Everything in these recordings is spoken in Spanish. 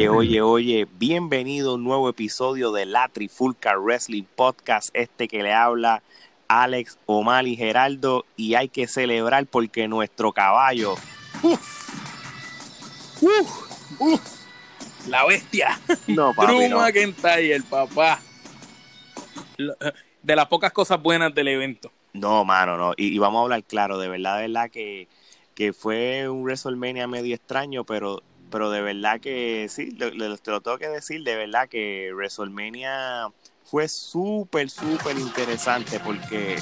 Oye, oye, oye, bienvenido a un nuevo episodio de la Trifulca Wrestling Podcast, este que le habla Alex, Omar y Geraldo, y hay que celebrar porque nuestro caballo, uf, uf, uf, la bestia, no, papi, Drew no. McIntyre, papá, de las pocas cosas buenas del evento. No, mano, no, y, y vamos a hablar claro, de verdad, de verdad que, que fue un WrestleMania medio extraño, pero pero de verdad que sí, te lo tengo que decir, de verdad que WrestleMania fue súper, súper interesante porque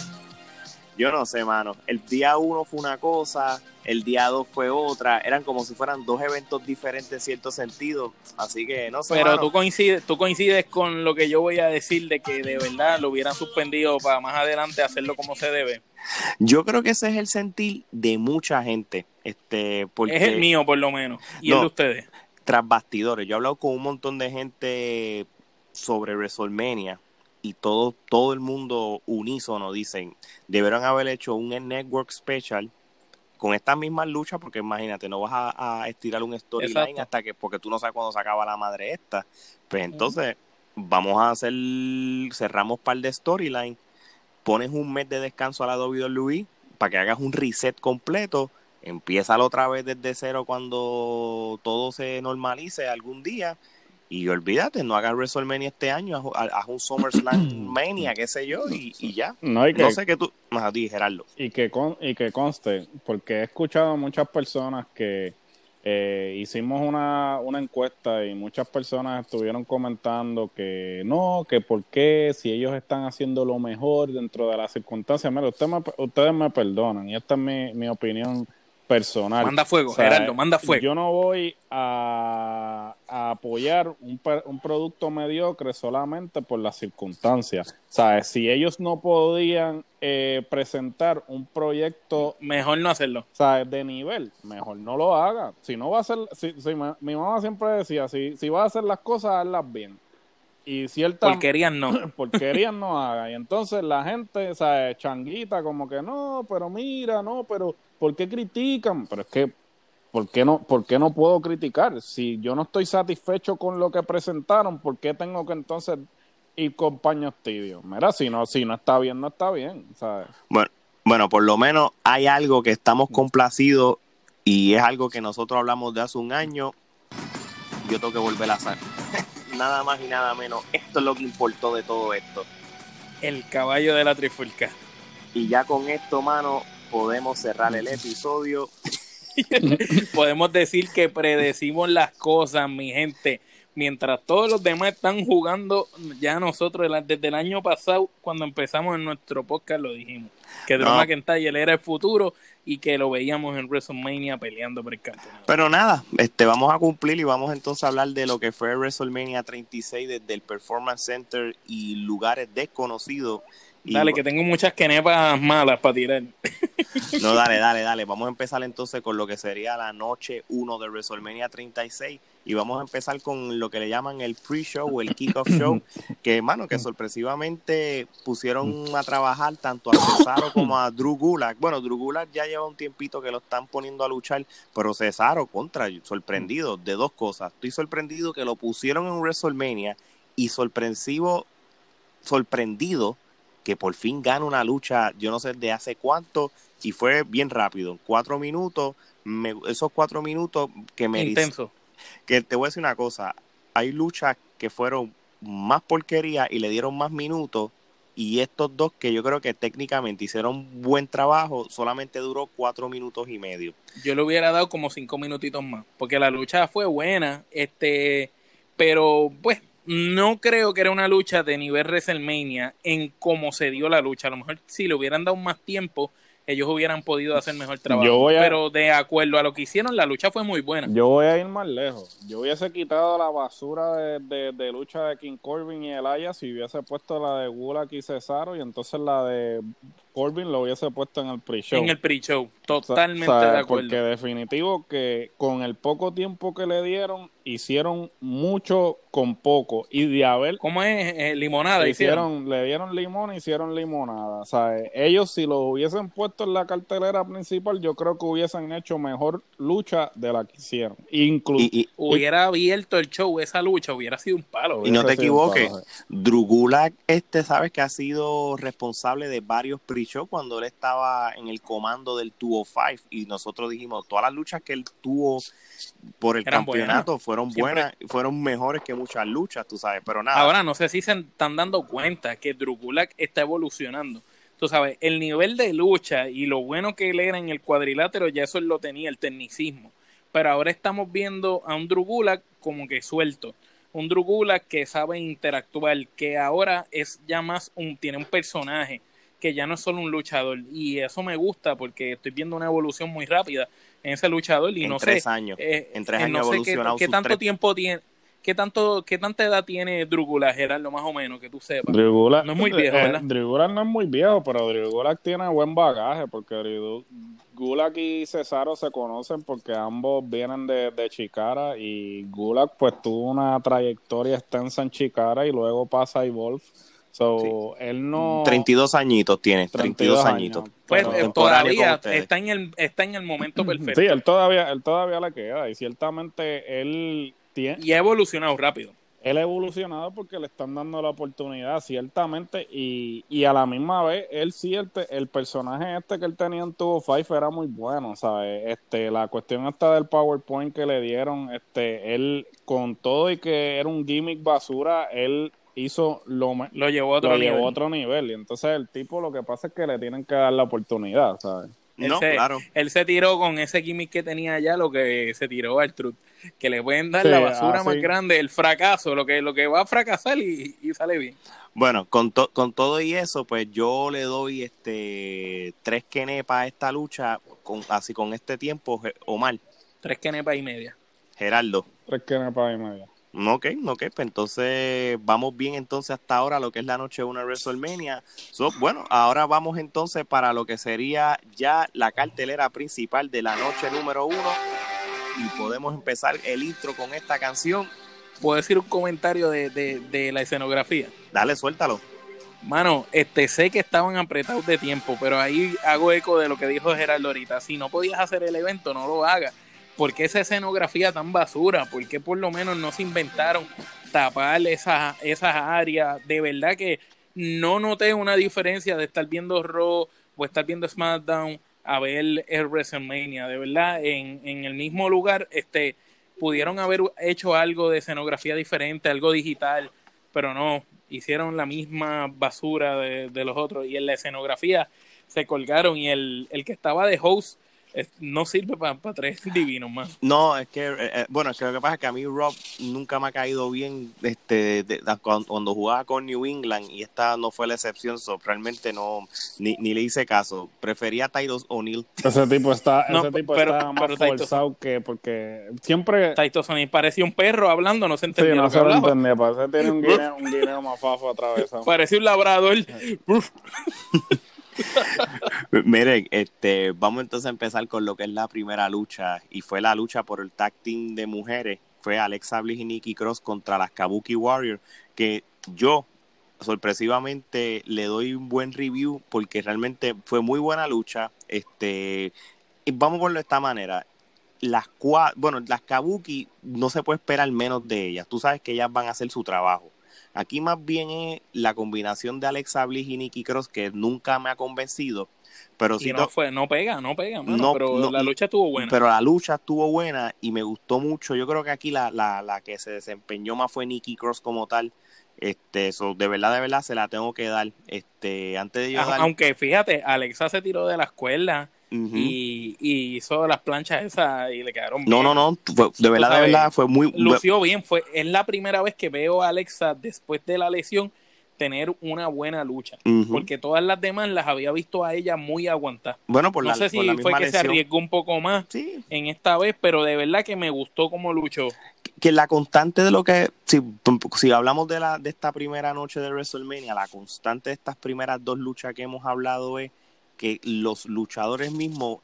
yo no sé, mano, el día uno fue una cosa, el día dos fue otra, eran como si fueran dos eventos diferentes en cierto sentido, así que no sé. Pero mano. tú coincides, tú coincides con lo que yo voy a decir de que de verdad lo hubieran suspendido para más adelante hacerlo como se debe. Yo creo que ese es el sentir de mucha gente. Este, porque, es el mío, por lo menos. Y no, el de ustedes. Tras bastidores. Yo he hablado con un montón de gente sobre WrestleMania y todo, todo el mundo unísono dicen, debieron haber hecho un network special con estas mismas luchas, porque imagínate, no vas a, a estirar un storyline hasta que, porque tú no sabes cuándo se acaba la madre esta. Pues entonces, uh -huh. vamos a hacer, cerramos par de storyline, pones un mes de descanso a la WWE para que hagas un reset completo, empieza otra vez desde cero cuando todo se normalice algún día. Y olvídate, no hagas WrestleMania este año, haz, haz un SummerSlam Mania, qué sé yo, y, y ya. No, que, no sé qué tú. A ti, Gerardo. Y que, con, y que conste, porque he escuchado a muchas personas que eh, hicimos una, una encuesta y muchas personas estuvieron comentando que no, que por qué, si ellos están haciendo lo mejor dentro de las circunstancias. Mira, usted me, ustedes me perdonan, y esta es mi, mi opinión personal. Manda fuego, o sea, Gerardo, manda fuego. Yo no voy a, a apoyar un, un, producto mediocre solamente por las circunstancias. ¿Sabes? Si ellos no podían eh, presentar un proyecto. Mejor no hacerlo. ¿Sabes? De nivel, mejor no lo haga. Si no va a hacer. Si, si, mi mamá siempre decía: si, si va a hacer las cosas, hazlas bien. Y cierta. Porquerías no. Porquerías no haga. Y entonces la gente, ¿sabes? Changuita, como que no, pero mira, no, pero ¿por qué critican? Pero es que, ¿por qué no, por qué no puedo criticar? Si yo no estoy satisfecho con lo que presentaron, ¿por qué tengo que entonces ir con paños tibios? Mira, si no, si no está bien, no está bien, ¿sabes? Bueno, bueno, por lo menos hay algo que estamos complacidos y es algo que nosotros hablamos de hace un año. Yo tengo que volver a hacer. nada más y nada menos. Esto es lo que importó de todo esto. El caballo de la trifulca. Y ya con esto, mano, podemos cerrar el episodio. podemos decir que predecimos las cosas, mi gente. Mientras todos los demás están jugando, ya nosotros desde el año pasado, cuando empezamos en nuestro podcast, lo dijimos. Que Drew no. McIntyre era el futuro y que lo veíamos en WrestleMania peleando por el campeonato. Pero nada, este, vamos a cumplir y vamos entonces a hablar de lo que fue WrestleMania 36 desde el Performance Center y lugares desconocidos. Y dale, que tengo muchas quenepas malas para tirar. No, dale, dale, dale. Vamos a empezar entonces con lo que sería la noche 1 de WrestleMania 36 y vamos a empezar con lo que le llaman el pre-show o el kick-off show, que hermano, que sorpresivamente pusieron a trabajar tanto a Cesaro como a Drew Gulak. Bueno, Drew Gulak ya lleva un tiempito que lo están poniendo a luchar, pero Cesaro contra, sorprendido de dos cosas. Estoy sorprendido que lo pusieron en WrestleMania y sorpresivo, sorprendido que por fin gana una lucha, yo no sé de hace cuánto, y fue bien rápido, cuatro minutos, me, esos cuatro minutos que me... Intenso. Que te voy a decir una cosa, hay luchas que fueron más porquería y le dieron más minutos, y estos dos que yo creo que técnicamente hicieron buen trabajo, solamente duró cuatro minutos y medio. Yo le hubiera dado como cinco minutitos más, porque la lucha fue buena, este, pero pues no creo que era una lucha de nivel WrestleMania en cómo se dio la lucha. A lo mejor si le hubieran dado más tiempo, ellos hubieran podido hacer mejor trabajo. A... Pero de acuerdo a lo que hicieron, la lucha fue muy buena. Yo voy a ir más lejos. Yo hubiese quitado la basura de, de, de lucha de King Corbin y Elias y hubiese puesto la de Gulak y Cesaro y entonces la de Corbin lo hubiese puesto en el pre-show. En el pre-show, totalmente de acuerdo. Porque definitivo que con el poco tiempo que le dieron, hicieron mucho con poco. Y de haber... ¿Cómo es? Eh, limonada hicieron, Le dieron limón, hicieron limonada. O sea, ellos si lo hubiesen puesto en la cartelera principal, yo creo que hubiesen hecho mejor lucha de la que hicieron. Incluso... Y, hubiera abierto el show, esa lucha hubiera sido un palo. Y no te equivoques, Drugulak, este, sabes que ha sido responsable de varios pre-show cuando él estaba en el comando del 205 y nosotros dijimos, todas las luchas que él tuvo por el campeonato fueron buenas, fueron mejores que muchas luchas, tú sabes, pero nada. Ahora, no sé si se están dando cuenta que Drugulak está evolucionando. Tú sabes, el nivel de lucha y lo bueno que él era en el cuadrilátero, ya eso él lo tenía, el tecnicismo. Pero ahora estamos viendo a un Drugulak como que suelto. Un Drugulak que sabe interactuar, que ahora es ya más un, tiene un personaje, que ya no es solo un luchador. Y eso me gusta porque estoy viendo una evolución muy rápida en ese luchador y en no tres sé, años. eh, en tres eh, años no sé qué, qué tanto tiempo tiene qué tanto qué tanta edad tiene Drugula Gerardo más o menos que tú sepas. Drugula, no es muy viejo eh, ¿verdad? Drugula no es muy viejo pero Drugula tiene buen bagaje porque Gulak y Cesaro se conocen porque ambos vienen de, de Chicara y Gulak pues tuvo una trayectoria extensa en Chicara y luego pasa a Evolve So, él no... 32 añitos tiene, 32, añitos. Pues eh, todavía está en, el, está en el momento perfecto. Sí, él todavía, él todavía le queda y ciertamente él tiene... Y ha evolucionado rápido. Él ha evolucionado porque le están dando la oportunidad, ciertamente, y, y a la misma vez, él sí, el, el personaje este que él tenía en Tubo Five era muy bueno, ¿sabes? Este, la cuestión esta del PowerPoint que le dieron, este, él, con todo y que era un gimmick basura, él hizo lo, lo llevó a otro, lo nivel. Llevó a otro nivel. Y entonces el tipo lo que pasa es que le tienen que dar la oportunidad, ¿sabes? Él no, se, claro. Él se tiró con ese gimmick que tenía allá, lo que se tiró al truth. Que le pueden dar sí, la basura más grande, el fracaso, lo que, lo que va a fracasar y, y sale bien. Bueno, con, to, con todo y eso, pues yo le doy este tres quenepas a esta lucha, con, así con este tiempo, Omar. Tres quenepas y media. Gerardo. Tres quenepas y media. Ok, ok, pues entonces vamos bien entonces hasta ahora lo que es la noche de una WrestleMania. So, bueno, ahora vamos entonces para lo que sería ya la cartelera principal de la noche número uno y podemos empezar el intro con esta canción. ¿Puedo decir un comentario de, de, de la escenografía? Dale, suéltalo. Mano, este, sé que estaban apretados de tiempo, pero ahí hago eco de lo que dijo Gerardo ahorita. Si no podías hacer el evento, no lo hagas. ¿Por qué esa escenografía tan basura? ¿Por qué por lo menos no se inventaron tapar esas, esas áreas? De verdad que no noté una diferencia de estar viendo Raw o estar viendo SmackDown a ver el WrestleMania. De verdad, en, en el mismo lugar, este, pudieron haber hecho algo de escenografía diferente, algo digital, pero no, hicieron la misma basura de, de los otros. Y en la escenografía se colgaron y el, el que estaba de host no sirve para pa tres divinos más. No, es que, eh, bueno, es que lo que pasa es que a mí Rob nunca me ha caído bien este de, de, cuando, cuando, jugaba con New England y esta no fue la excepción, so, realmente no, ni, ni, le hice caso. Prefería a Titus O'Neill. Ese tipo está, no, ese tipo pero, está más forzado que, porque siempre... Titus O'Neill parecía un perro hablando, no se entendía sí, no lo se lo entendía, parece que tiene un guineo, un guineo más fafo atravesado. Parecía un labrador. Miren, este, vamos entonces a empezar con lo que es la primera lucha y fue la lucha por el tag team de mujeres. Fue Alexa Bliss y Nikki Cross contra las Kabuki Warriors, que yo sorpresivamente le doy un buen review porque realmente fue muy buena lucha. Este, y vamos a verlo de esta manera. Las bueno, las Kabuki no se puede esperar menos de ellas. Tú sabes que ellas van a hacer su trabajo. Aquí más bien es la combinación de Alexa Bliss y Nikki Cross que nunca me ha convencido. Pero si no, fue, no pega, no pega, mano, no, pero no, la lucha estuvo buena. Pero la lucha estuvo buena y me gustó mucho. Yo creo que aquí la, la, la que se desempeñó más fue Nikki Cross como tal. Este, so, de verdad, de verdad, se la tengo que dar. Este, antes de yo dar... Aunque fíjate, Alexa se tiró de la escuela uh -huh. y, y, hizo las planchas esas y le quedaron bien. No, no, no, fue, de verdad, sabes, de verdad, fue muy... Lució bien, fue, es la primera vez que veo a Alexa después de la lesión tener una buena lucha, uh -huh. porque todas las demás las había visto a ella muy aguantadas. Bueno, por no la, sé si por la fue que lesión. se arriesgó un poco más sí. en esta vez, pero de verdad que me gustó cómo luchó. Que la constante de lo que, si, si hablamos de, la, de esta primera noche de WrestleMania, la constante de estas primeras dos luchas que hemos hablado es que los luchadores mismos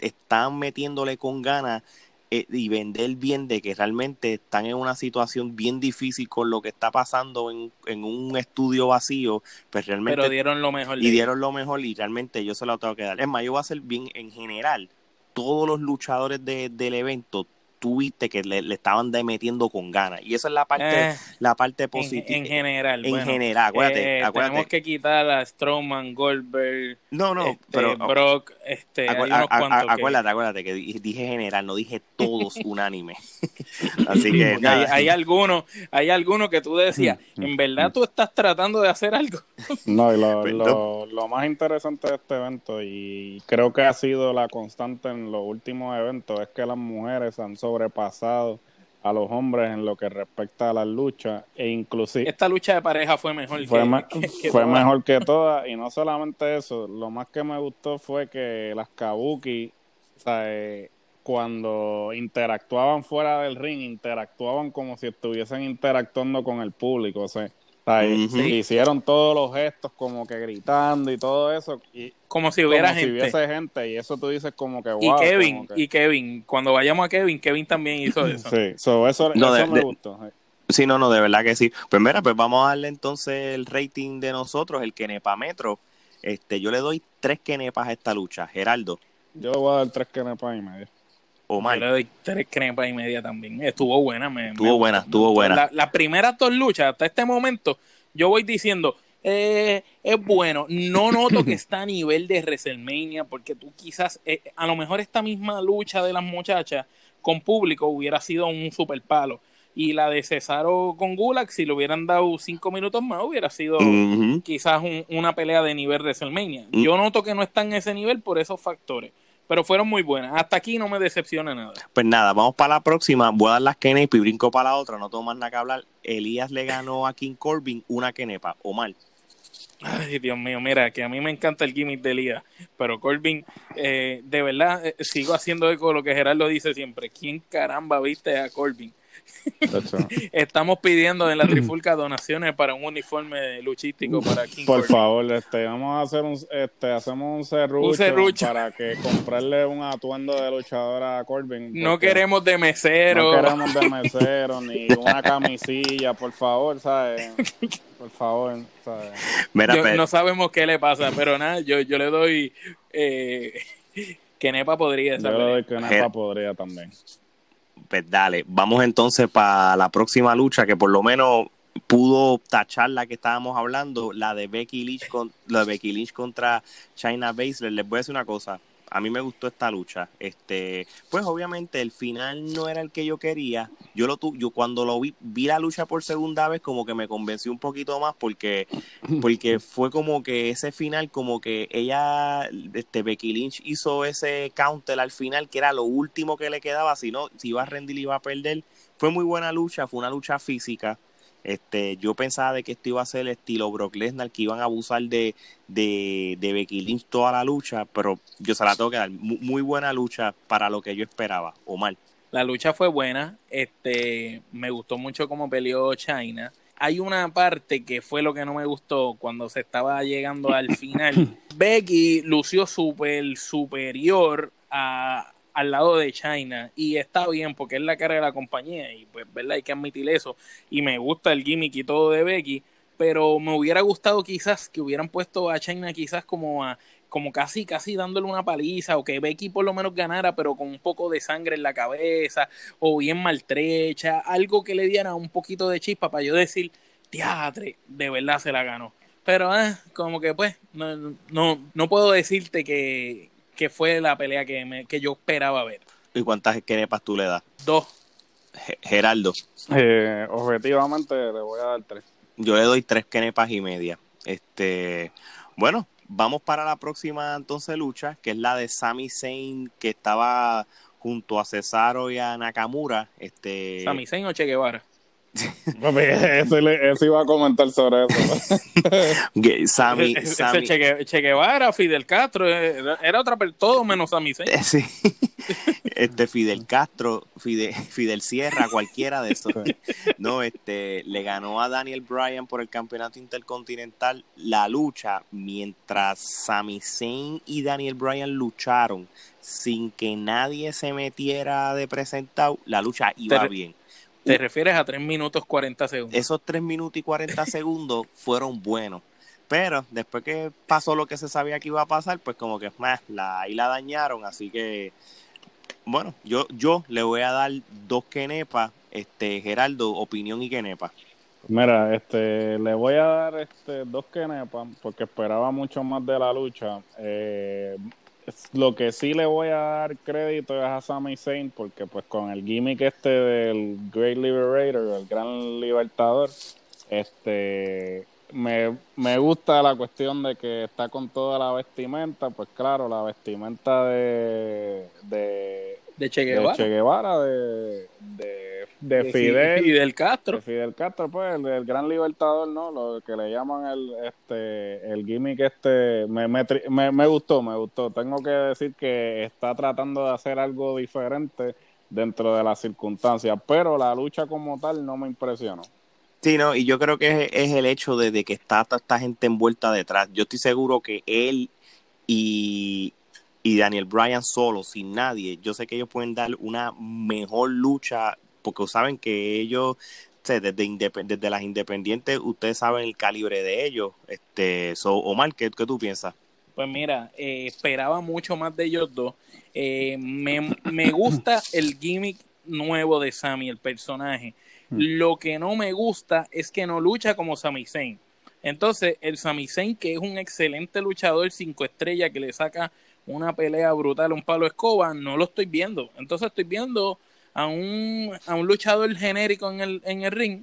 están metiéndole con ganas eh, y vender bien de que realmente están en una situación bien difícil con lo que está pasando en, en un estudio vacío, pues realmente... Pero dieron lo mejor. Y dieron lo mejor y realmente yo se lo tengo que dar. Es más, yo voy a hacer bien en general. Todos los luchadores de, del evento tuviste que le, estaban metiendo con ganas. Y esa es la parte, eh, la parte positiva. En, general. En general, acuérdate, eh, acuérdate. Tenemos que quitar a Strowman, Goldberg, no, no, este, pero, Brock, este, acuérdate, acuérdate que dije general, no dije todos unánime. Así que hay, hay algunos, hay algunos que tú decías, en verdad tú estás tratando de hacer algo. no, y lo, lo, lo más interesante de este evento, y creo que ha sido la constante en los últimos eventos, es que las mujeres han sobrepasado a los hombres en lo que respecta a las luchas e inclusive esta lucha de pareja fue mejor fue, que, fue mejor que todas y no solamente eso lo más que me gustó fue que las kabuki o sea, eh, cuando interactuaban fuera del ring interactuaban como si estuviesen interactuando con el público o sea Hicieron todos los gestos como que gritando y todo eso. Y, como si hubiera como gente. Si hubiese gente y eso tú dices como que wow. Y Kevin, y Kevin, cuando vayamos a Kevin, Kevin también hizo eso. Sí, eso, me gustó. Sí, no, no, de verdad que sí. Pues mira, pues vamos a darle entonces el rating de nosotros, el Kenepa Metro. Este, yo le doy tres Kenepas a esta lucha. Geraldo. Yo le voy a dar tres Kenepas y medio. Omar. Yo le doy tres crepas y media también. Estuvo buena. Me, estuvo buena, estuvo buena. Las la primeras dos luchas, hasta este momento, yo voy diciendo, eh, es bueno. No noto que está a nivel de WrestleMania, porque tú quizás, eh, a lo mejor esta misma lucha de las muchachas con público hubiera sido un super palo. Y la de Cesaro con Gulag, si le hubieran dado cinco minutos más, hubiera sido quizás una pelea de nivel WrestleMania. Mm. Yo noto que no está en ese nivel por esos factores pero fueron muy buenas. Hasta aquí no me decepciona nada. Pues nada, vamos para la próxima. Voy a dar las kenepas y brinco para la otra. No tengo más nada que hablar. Elías le ganó a King Corbin una kenepa. O mal. Ay, Dios mío, mira, que a mí me encanta el gimmick de Elías, pero Corbin, eh, de verdad, eh, sigo haciendo eco de lo que Gerardo dice siempre. ¿Quién caramba viste a Corbin? Estamos pidiendo en la trifulca donaciones para un uniforme luchístico para King Por favor, este, vamos a hacer un, este, hacemos un serrucho, para que comprarle un atuendo de luchador a Corbin. No queremos de mesero. No queremos de mesero ni una camisilla, por favor, ¿sabes? Por favor, ¿sabes? no sabemos qué le pasa, pero nada, yo, yo le doy eh, que Nepa podría. Yo le doy que Nepa podría también pues dale, vamos entonces para la próxima lucha que por lo menos pudo tachar la que estábamos hablando, la de Becky Lynch, con, la de Becky Lynch contra China Baszler. Les voy a decir una cosa, a mí me gustó esta lucha. Este, pues obviamente el final no era el que yo quería. Yo lo yo cuando lo vi, vi la lucha por segunda vez como que me convencí un poquito más porque porque fue como que ese final como que ella este Becky Lynch hizo ese counter al final que era lo último que le quedaba, si no si iba a rendir iba a perder. Fue muy buena lucha, fue una lucha física. Este, yo pensaba de que esto iba a ser el estilo Brock Lesnar, que iban a abusar de, de, de Becky Lynch toda la lucha, pero yo se la tengo que dar. Muy, buena lucha para lo que yo esperaba, o mal. La lucha fue buena, este, me gustó mucho cómo peleó China. Hay una parte que fue lo que no me gustó cuando se estaba llegando al final. Becky lució súper superior a, al lado de China y está bien porque es la cara de la compañía y pues verdad hay que admitir eso y me gusta el gimmick y todo de Becky pero me hubiera gustado quizás que hubieran puesto a China quizás como a como casi casi dándole una paliza o que Becky por lo menos ganara pero con un poco de sangre en la cabeza o bien maltrecha algo que le diera un poquito de chispa para yo decir teatre de verdad se la ganó pero eh, como que pues no, no, no puedo decirte que, que fue la pelea que, me, que yo esperaba ver. ¿Y cuántas kenepas tú le das? Dos. Geraldo. Eh, objetivamente le voy a dar tres. Yo le doy tres kenepas y media. Este, bueno, vamos para la próxima entonces lucha, que es la de Sami Zayn, que estaba junto a Cesaro y a Nakamura. Este... Sami Zayn o Che Guevara. Papi, eso, iba a comentar sobre eso. Que Sammy, Ese- Sammy- che, Gue- Che Guevara, Fidel Castro, era, era otra persona, todo menos Sami Zayn. Eh, Sí. Este Fidel Castro, Fidel, Fidel Sierra, cualquiera de esos. No, este le ganó a Daniel Bryan por el campeonato intercontinental la lucha mientras Sami Zayn y Daniel Bryan lucharon sin que nadie se metiera de presentado, la lucha iba bien. Te refieres a 3 minutos 40 segundos. Esos 3 minutos y 40 segundos fueron buenos. Pero después que pasó lo que se sabía que iba a pasar, pues como que más la, ahí la dañaron. Así que, bueno, yo, yo le voy a dar dos quenepas. Este, Geraldo, opinión y quenepa. Mira, este, le voy a dar este, dos kenepas porque esperaba mucho más de la lucha. Eh, lo que sí le voy a dar crédito es a Sami Zayn porque pues con el gimmick este del Great Liberator, el Gran Libertador, este, me, me gusta la cuestión de que está con toda la vestimenta, pues claro, la vestimenta de, de, De Che de Guevara. Che Guevara, de, de, de de Fidel. Fidel Castro. De Fidel Castro, pues, el, el gran libertador, ¿no? Lo que le llaman el, este, el gimmick este, me, me, me, me gustó, me gustó. Tengo que decir que está tratando de hacer algo diferente dentro de las circunstancias, pero la lucha como tal no me impresionó. Sí, no, y yo creo que es, es el hecho de, de que está toda esta gente envuelta detrás. Yo estoy seguro que él y, y Daniel Bryan solo, sin nadie, yo sé que ellos pueden dar una mejor lucha porque saben que ellos, desde, las independientes, ustedes saben el calibre de ellos. Este, so, Omar, ¿qué, qué tú piensas? Pues mira, eh, esperaba mucho más de ellos dos. Eh, me, me gusta el gimmick nuevo de Sami, el personaje. Lo que no me gusta es que no lucha como Sami Zayn. Entonces, el Sami Zayn, que es un excelente luchador cinco estrellas que le saca una pelea brutal, un palo escoba, no lo estoy viendo. Entonces estoy viendo a un, a un luchador genérico en el, en el ring,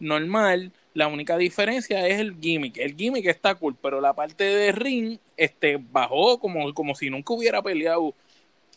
normal. La única diferencia es el gimmick. El gimmick está cool, pero la parte de ring este, bajó como, como si nunca hubiera peleado.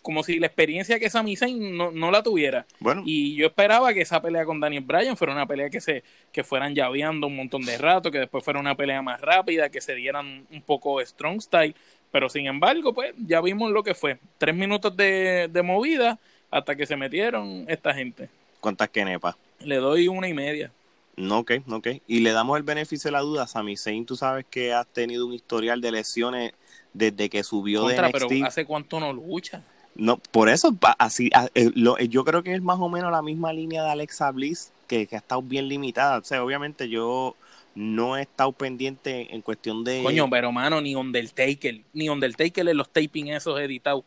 Como si la experiencia que Sami Zayn no, no la tuviera. Bueno, Y yo esperaba que esa pelea con Daniel Bryan fuera una pelea que se que fueran llaveando un montón de rato, que después fuera una pelea más rápida, que se dieran un poco strong style. Pero sin embargo, pues ya vimos lo que fue. Tres minutos de, de movida hasta que se metieron esta gente. ¿cuántas quenepas? Le doy una y media. No, ok, ok. Y le damos el beneficio de la duda. Sami Zayn, tú sabes que has tenido un historial de lesiones desde que subió Contra, de pero NXT. ¿hace cuánto no lucha? No, por eso, así, eh, eh, yo creo que es más o menos la misma línea de Alexa Bliss, que, que ha estado bien limitada. O sea, obviamente yo no he estado pendiente en cuestión de... Coño, pero mano, ni Undertaker, ni Undertaker en los taping esos editados.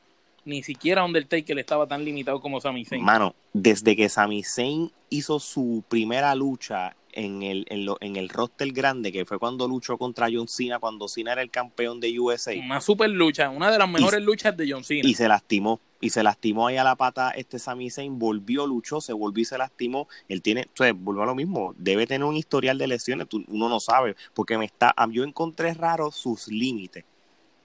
Ni siquiera Undertaker estaba tan limitado como Sami Zayn. Mano, desde que Sami Zayn hizo su primera lucha en el, en, lo- en el roster grande, que fue cuando luchó contra John Cena, cuando Cena era el campeón de USA, Una super lucha, una de las mejores luchas de John Cena. y se lastimó. Y se lastimó ahí a la pata este Sami Zayn, volvió, luchó, se volvió y se lastimó. Él tiene, o sea, volvió a lo mismo, debe tener un historial de lesiones, tú- uno no sabe, porque me está, yo encontré raro sus límites.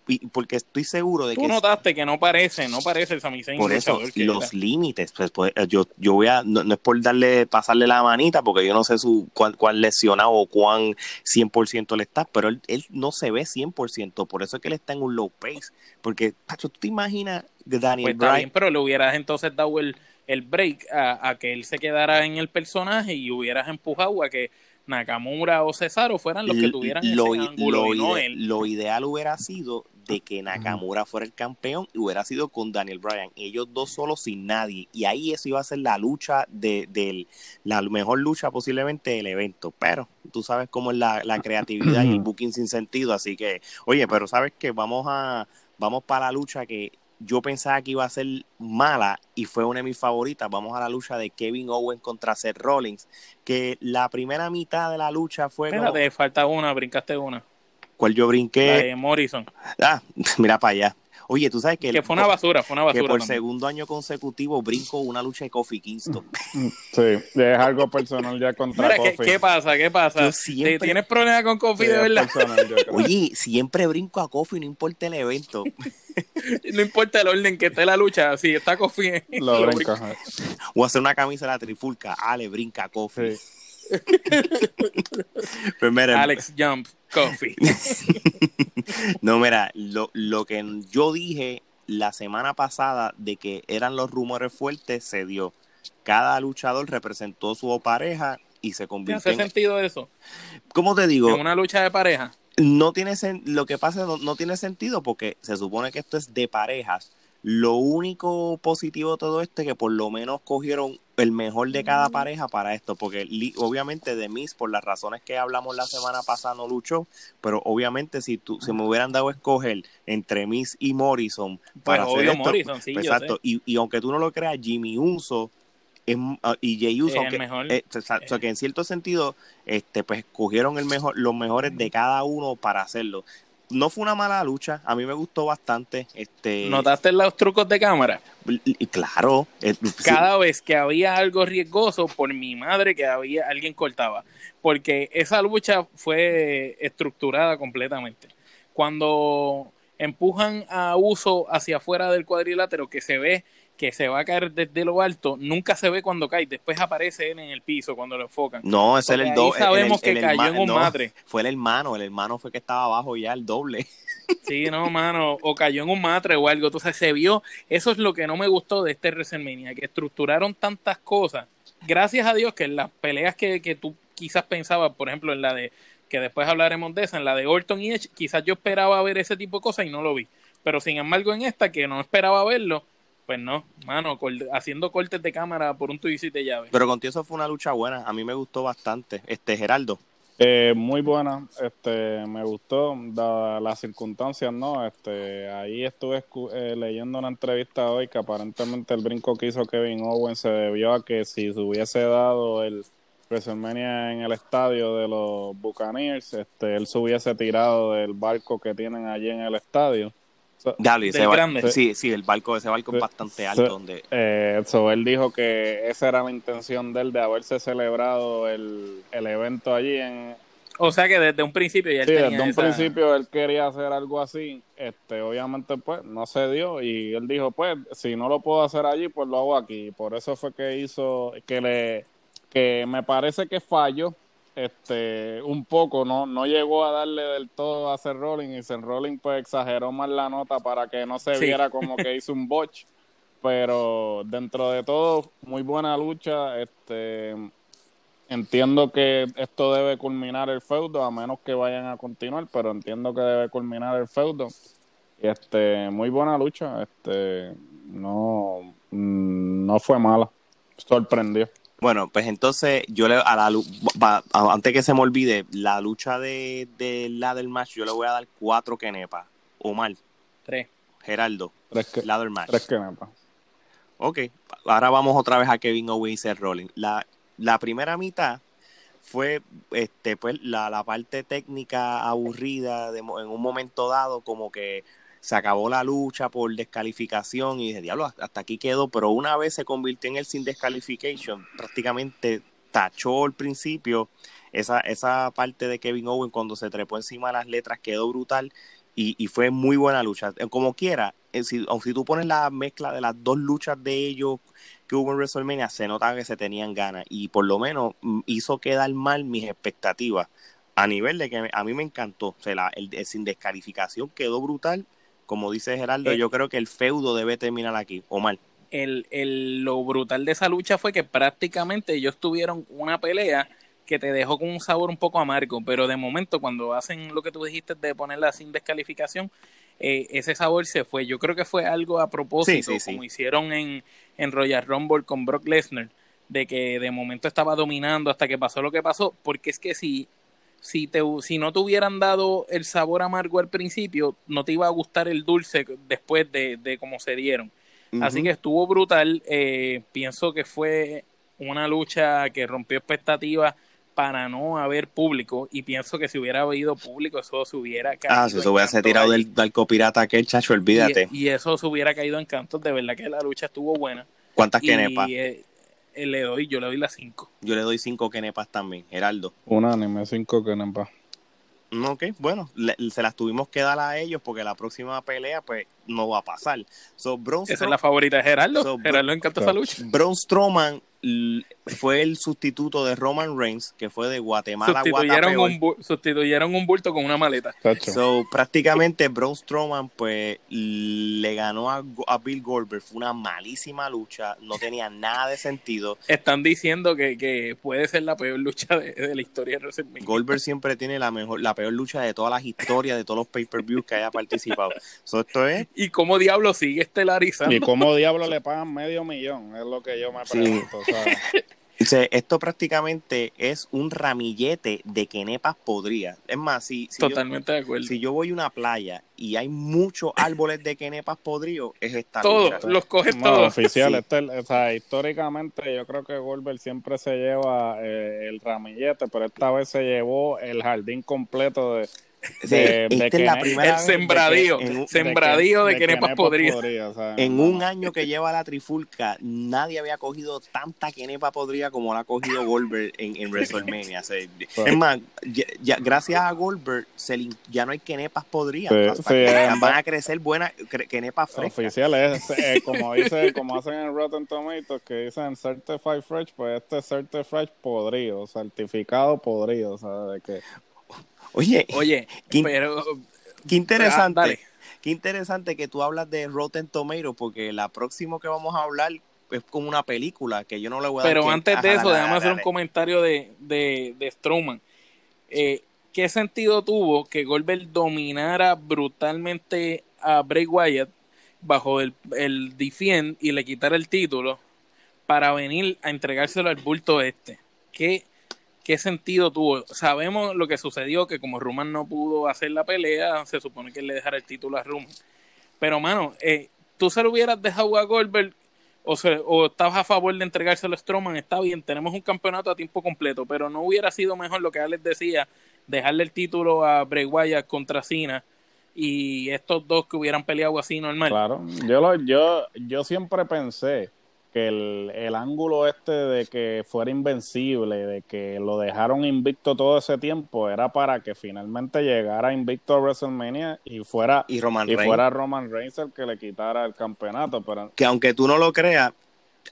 Y porque estoy seguro de Tú que notaste que no parece, no parece el Sami Zayn por eso los límites pues, pues, yo yo voy a no, no es por darle pasarle la manita porque yo no sé su cuán, cuán lesionado o cuán 100% le está pero él, él no se ve 100% por eso es que él está en un low pace porque Pacho, tú te imaginas que Daniel Pues está Bryan bien, pero le hubieras entonces dado el, el break a, a que él se quedara en el personaje y hubieras empujado a que Nakamura o Cesaro fueran los que tuvieran lo, ese i- ángulo lo y no ide- él. lo ideal hubiera sido de que Nakamura fuera el campeón y hubiera sido con Daniel Bryan, ellos dos solos sin nadie, y ahí eso iba a ser la lucha de, del, la mejor lucha posiblemente del evento, pero tú sabes cómo es la, la creatividad y el booking sin sentido, así que, oye, pero sabes que vamos a, vamos para la lucha que yo pensaba que iba a ser mala y fue una de mis favoritas. Vamos a la lucha de Kevin Owens contra Seth Rollins, que la primera mitad de la lucha fue como- Espérate, falta una, brincaste una. Cual yo La brinqué. de Morrison. Ah, mira para allá. Oye, tú sabes que, Que fue una basura, fue una que basura. por también. segundo año consecutivo brinco una lucha de Kofi Kingston. Sí, es algo personal ya contra Mira, ¿qué, Kofi. qué pasa? ¿Qué pasa? Siempre- ¿Te- ¿Tienes problemas con Kofi Sí, de verdad? personal. Oye, siempre brinco a Kofi, no importa el evento. No importa el orden que esté la lucha, si está Kofi. Lo lo brinca. O hacer una camisa de la trifulca. Ale, brinca a Kofi. Sí. Pues mira, Alex Jump Coffee. no, mira, lo, lo que yo dije la semana pasada de que eran los rumores fuertes se dio. Cada luchador representó su pareja y se ¿Te convirtió hace en... sentido eso? ¿Cómo te digo? En una lucha de pareja. No tiene sen- lo que pasa no, no tiene sentido porque se supone que esto es de parejas. Lo único positivo de todo esto es que por lo menos cogieron el mejor de cada pareja para esto, porque obviamente de Miss, por las razones que hablamos la semana pasada, no luchó, pero obviamente si tú, si me hubieran dado a escoger entre Miss y Morrison para Pues hacer esto, Morrison, sí, pues, exacto, y, y aunque tú no lo creas, Jimmy Uso es, ah, y Jey Uso, Es el aunque- mejor. eh, o sea, o sea, que en cierto sentido, este, pues cogieron el mejor, los mejores de cada uno para hacerlo. No fue una mala lucha, a mí me gustó bastante. Este, ¿Notaste los trucos de cámara? y- claro, eh, sí, Cada vez que había algo riesgoso, por mi madre que había alguien cortaba. Porque esa lucha fue estructurada completamente. Cuando empujan a Uso hacia afuera del cuadrilátero, que se ve que se va a caer desde lo alto, nunca se ve cuando cae, después aparece él en el piso cuando lo enfocan. no, ese era el doble. sabemos que cayó en un madre. Fue el hermano, el hermano fue que estaba abajo ya, el doble. Sí, no, mano, o cayó en un matre o algo. Entonces se vio, eso es lo que no me gustó de este WrestleMania, que estructuraron tantas cosas. Gracias a Dios que en las peleas que, que tú quizás pensabas, por ejemplo, en la de, que después hablaremos de esa, en la de Orton y Edge, quizás yo esperaba ver ese tipo de cosas y no lo vi. Pero sin embargo, en esta, que no esperaba verlo, pues no, mano, haciendo cortes de cámara por un tubicito de llave. Pero contigo eso fue una lucha buena, a mí me gustó bastante. Este, Geraldo. Eh, muy buena, este, me gustó, dadas las circunstancias, ¿no? Este, ahí estuve escu- eh, leyendo una entrevista hoy que aparentemente el brinco que hizo Kevin Owens se debió a que si se hubiese dado el WrestleMania en el estadio de los Buccaneers, este, él se hubiese tirado del barco que tienen allí en el estadio. So- Dale, ese ba- grande. Sí, sí, el barco, ese barco es bastante alto. sí. donde Eh, so, él dijo que esa era la intención de él de haberse celebrado el, el evento allí en, O sea que desde un principio ya él Sí, tenía desde un esa- principio él quería hacer algo así, este, obviamente pues no se dio y él dijo pues si no lo puedo hacer allí pues lo hago aquí, por eso fue que hizo que le que me parece que falló este un poco, no no llegó a darle del todo a Seth Rollins y Seth Rollins pues exageró más la nota para que no se Sí. viera como que hizo un botch, pero dentro de todo muy buena lucha, este Entiendo que esto debe culminar el feudo, a menos que vayan a continuar, pero entiendo que debe culminar el feudo. Este, muy buena lucha, este, no, mm, no fue mala, sorprendió. Bueno, pues entonces yo le a la lu- va- a- antes que se me olvide, la lucha de, de ladder match, yo le voy a dar cuatro kenepas. Omar, Tres. Geraldo, Tres que, ladder match. tres que nepa. Ok, ahora vamos otra vez a Kevin Owens y Seth Rollins. La, la primera mitad fue este pues la, la parte técnica aburrida de, mo- en un momento dado como que se acabó la lucha por descalificación y dije, diablo, hasta aquí quedó, pero una vez se convirtió en el sin descalification, prácticamente tachó al principio esa, esa parte de Kevin Owens cuando se trepó encima de las letras, quedó brutal y, y fue muy buena lucha. Eh, Como quiera, eh, si, si tú pones la mezcla de las dos luchas de ellos que hubo en WrestleMania, se nota que se tenían ganas y por lo menos mm, hizo quedar mal mis expectativas a nivel de que a mí me encantó. O sea, la- el, el sin descalificación quedó brutal. Como dice Geraldo, Eh. yo creo que el feudo debe terminar aquí, Omar. el, el- lo brutal de esa lucha fue que prácticamente ellos tuvieron una pelea que te dejó con un sabor un poco amargo, pero de momento cuando hacen lo que tú dijiste de ponerla sin descalificación, eh, ese sabor se fue. Yo creo que fue algo a propósito, Sí, sí, sí. como hicieron en, en Royal Rumble con Brock Lesnar, de que de momento estaba dominando hasta que pasó lo que pasó, porque es que si, si, te, si no te hubieran dado el sabor amargo al principio, no te iba a gustar el dulce después de, de cómo se dieron. Así que estuvo brutal. eh, pienso que fue una lucha que rompió expectativas para no haber público. Y pienso que si hubiera habido público, eso se hubiera caído. Ah, si se cantos tirado del, del copirata aquel chacho, olvídate. Y, y eso se hubiera caído en cantos. De verdad que la lucha estuvo buena. ¿Cuántas Y kenepas? eh, eh, le doy, yo le doy las 5. Yo le doy cinco kenepas también, Geraldo. Unánime, cinco que nepa. Mm, Ok, bueno, le- se las tuvimos que dar a ellos porque la próxima pelea pues no va a pasar. So, Braun, Esa es la favorita de Gerardo. So, Gerardo encanta esa lucha. Braun Strowman fue el sustituto de Roman Reigns, que fue de Guatemala sustituyeron a un Sustituyeron un bulto con una maleta. So, prácticamente Braun Strowman pues le ganó a, Bill Goldberg. Fue una malísima lucha, no tenía nada de sentido. Están diciendo que, que puede ser la peor lucha de, la historia de WrestleMania. Goldberg siempre tiene la mejor, la peor lucha de todas las historias, de todos los pay-per-views que haya participado. esto es... ¿Y cómo diablo sigue estelarizando? ¿Y cómo diablo le pagan medio millón? Es lo que yo me pregunto. esto prácticamente es un ramillete de quenepas podría Es más, si, Totalmente de acuerdo. si yo voy a una playa y hay muchos árboles de quenepas podridos, es esta Todos, los coges todos. Oficial, este, históricamente yo creo que Goldberg siempre se lleva eh, el ramillete, pero esta vez se llevó el jardín completo de de, el sembradío, de sembradío de, quenepas podridas. en un año que lleva la trifulca, nadie había cogido tanta quenepa podrida como la ha cogido Goldberg en, en WrestleMania. es más, ya, gracias a Goldberg ya no hay quenepas podridas. van a crecer buenas quenepas frescas. Oficial es, eh, como dice, como hacen en Rotten Tomatoes, que dicen Certified Fresh, pues este es Certified podrido, certificado podrido, o sea, de que Oye, Oye, qué, pero qué interesante. Qué interesante que tú hablas de Rotten Tomatoes porque la próxima que vamos a hablar es como una película que yo no le voy a Pero antes de eso, déjame hacer un comentario de, de, de Strowman. Eh, ¿Qué sentido tuvo que Goldberg dominara brutalmente a Bray Wyatt bajo el, el Defiend y le quitara el título para venir a entregárselo al bulto este? ¿Qué ¿qué sentido tuvo? Sabemos lo que sucedió, que como Ruman no pudo hacer la pelea, se supone que le dejara el título a Ruman. Pero, mano, eh, tú se lo hubieras dejado a Goldberg o, o estabas a favor de entregárselo a Strowman, está bien, tenemos un campeonato a tiempo completo, pero no hubiera sido mejor lo que Alex decía, dejarle el título a Bray Wyatt contra Cena y estos dos que hubieran peleado así normal. Claro, yo, lo, yo, yo siempre pensé que el, el, ángulo este de que fuera invencible, de que lo dejaron invicto todo ese tiempo, era para que finalmente llegara invicto a WrestleMania y fuera y, Roman y fuera Roman Reigns el que le quitara el campeonato. Pero... Que aunque tú no lo creas,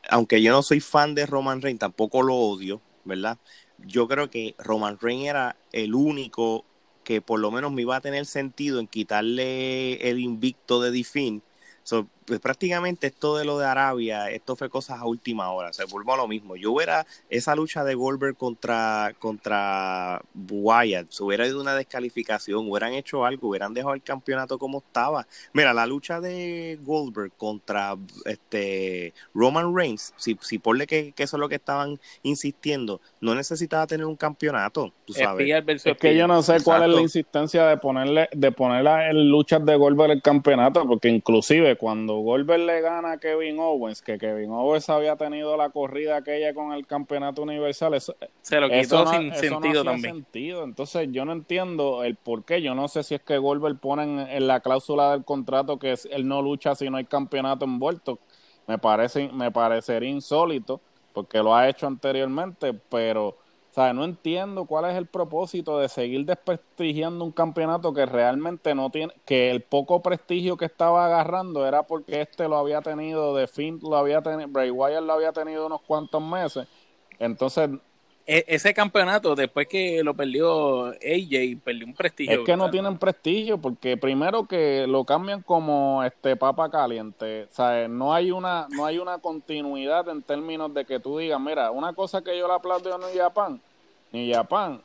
aunque yo no soy fan de Roman Reigns, tampoco lo odio, ¿verdad? Yo creo que Roman Reigns era el único que por lo menos me iba a tener sentido en quitarle el invicto de Defin pues prácticamente esto de lo de Arabia, esto fue cosas a última hora, se volvió a lo mismo. Yo hubiera, esa lucha de Goldberg contra, contra Wyatt, se hubiera ido una descalificación, hubieran hecho algo, hubieran dejado el campeonato como estaba. Mira, la lucha de Goldberg contra este Roman Reigns, si, si ponle que, eso es lo que estaban insistiendo, no necesitaba tener un campeonato, tú sabes. Es que yo no sé cuál es la insistencia de ponerle, de ponerla en luchas de Goldberg el campeonato, porque inclusive cuando Goldberg le gana a Kevin Owens, que Kevin Owens había tenido la corrida aquella con el campeonato universal, eso, se lo quitó sin sentido también. Sentido. Entonces yo no entiendo el por qué. Yo no sé si es que Goldberg pone en, la cláusula del contrato que él no lucha si no hay campeonato envuelto. Me parece, me parecería insólito porque lo ha hecho anteriormente, pero o sea, no entiendo cuál es el propósito de seguir desprestigiando un campeonato que realmente no tiene, que el poco prestigio que estaba agarrando era porque este lo había tenido, de fin lo había tenido, Bray Wyatt lo había tenido unos cuantos meses. Entonces, ese campeonato, después que lo perdió AJ, perdió un prestigio. Es que no tienen prestigio, porque primero que lo cambian como este papa caliente. O sea, no hay una, no hay una continuidad en términos de que tú digas, mira, una cosa que yo le aplaudo a New Japan, New Japan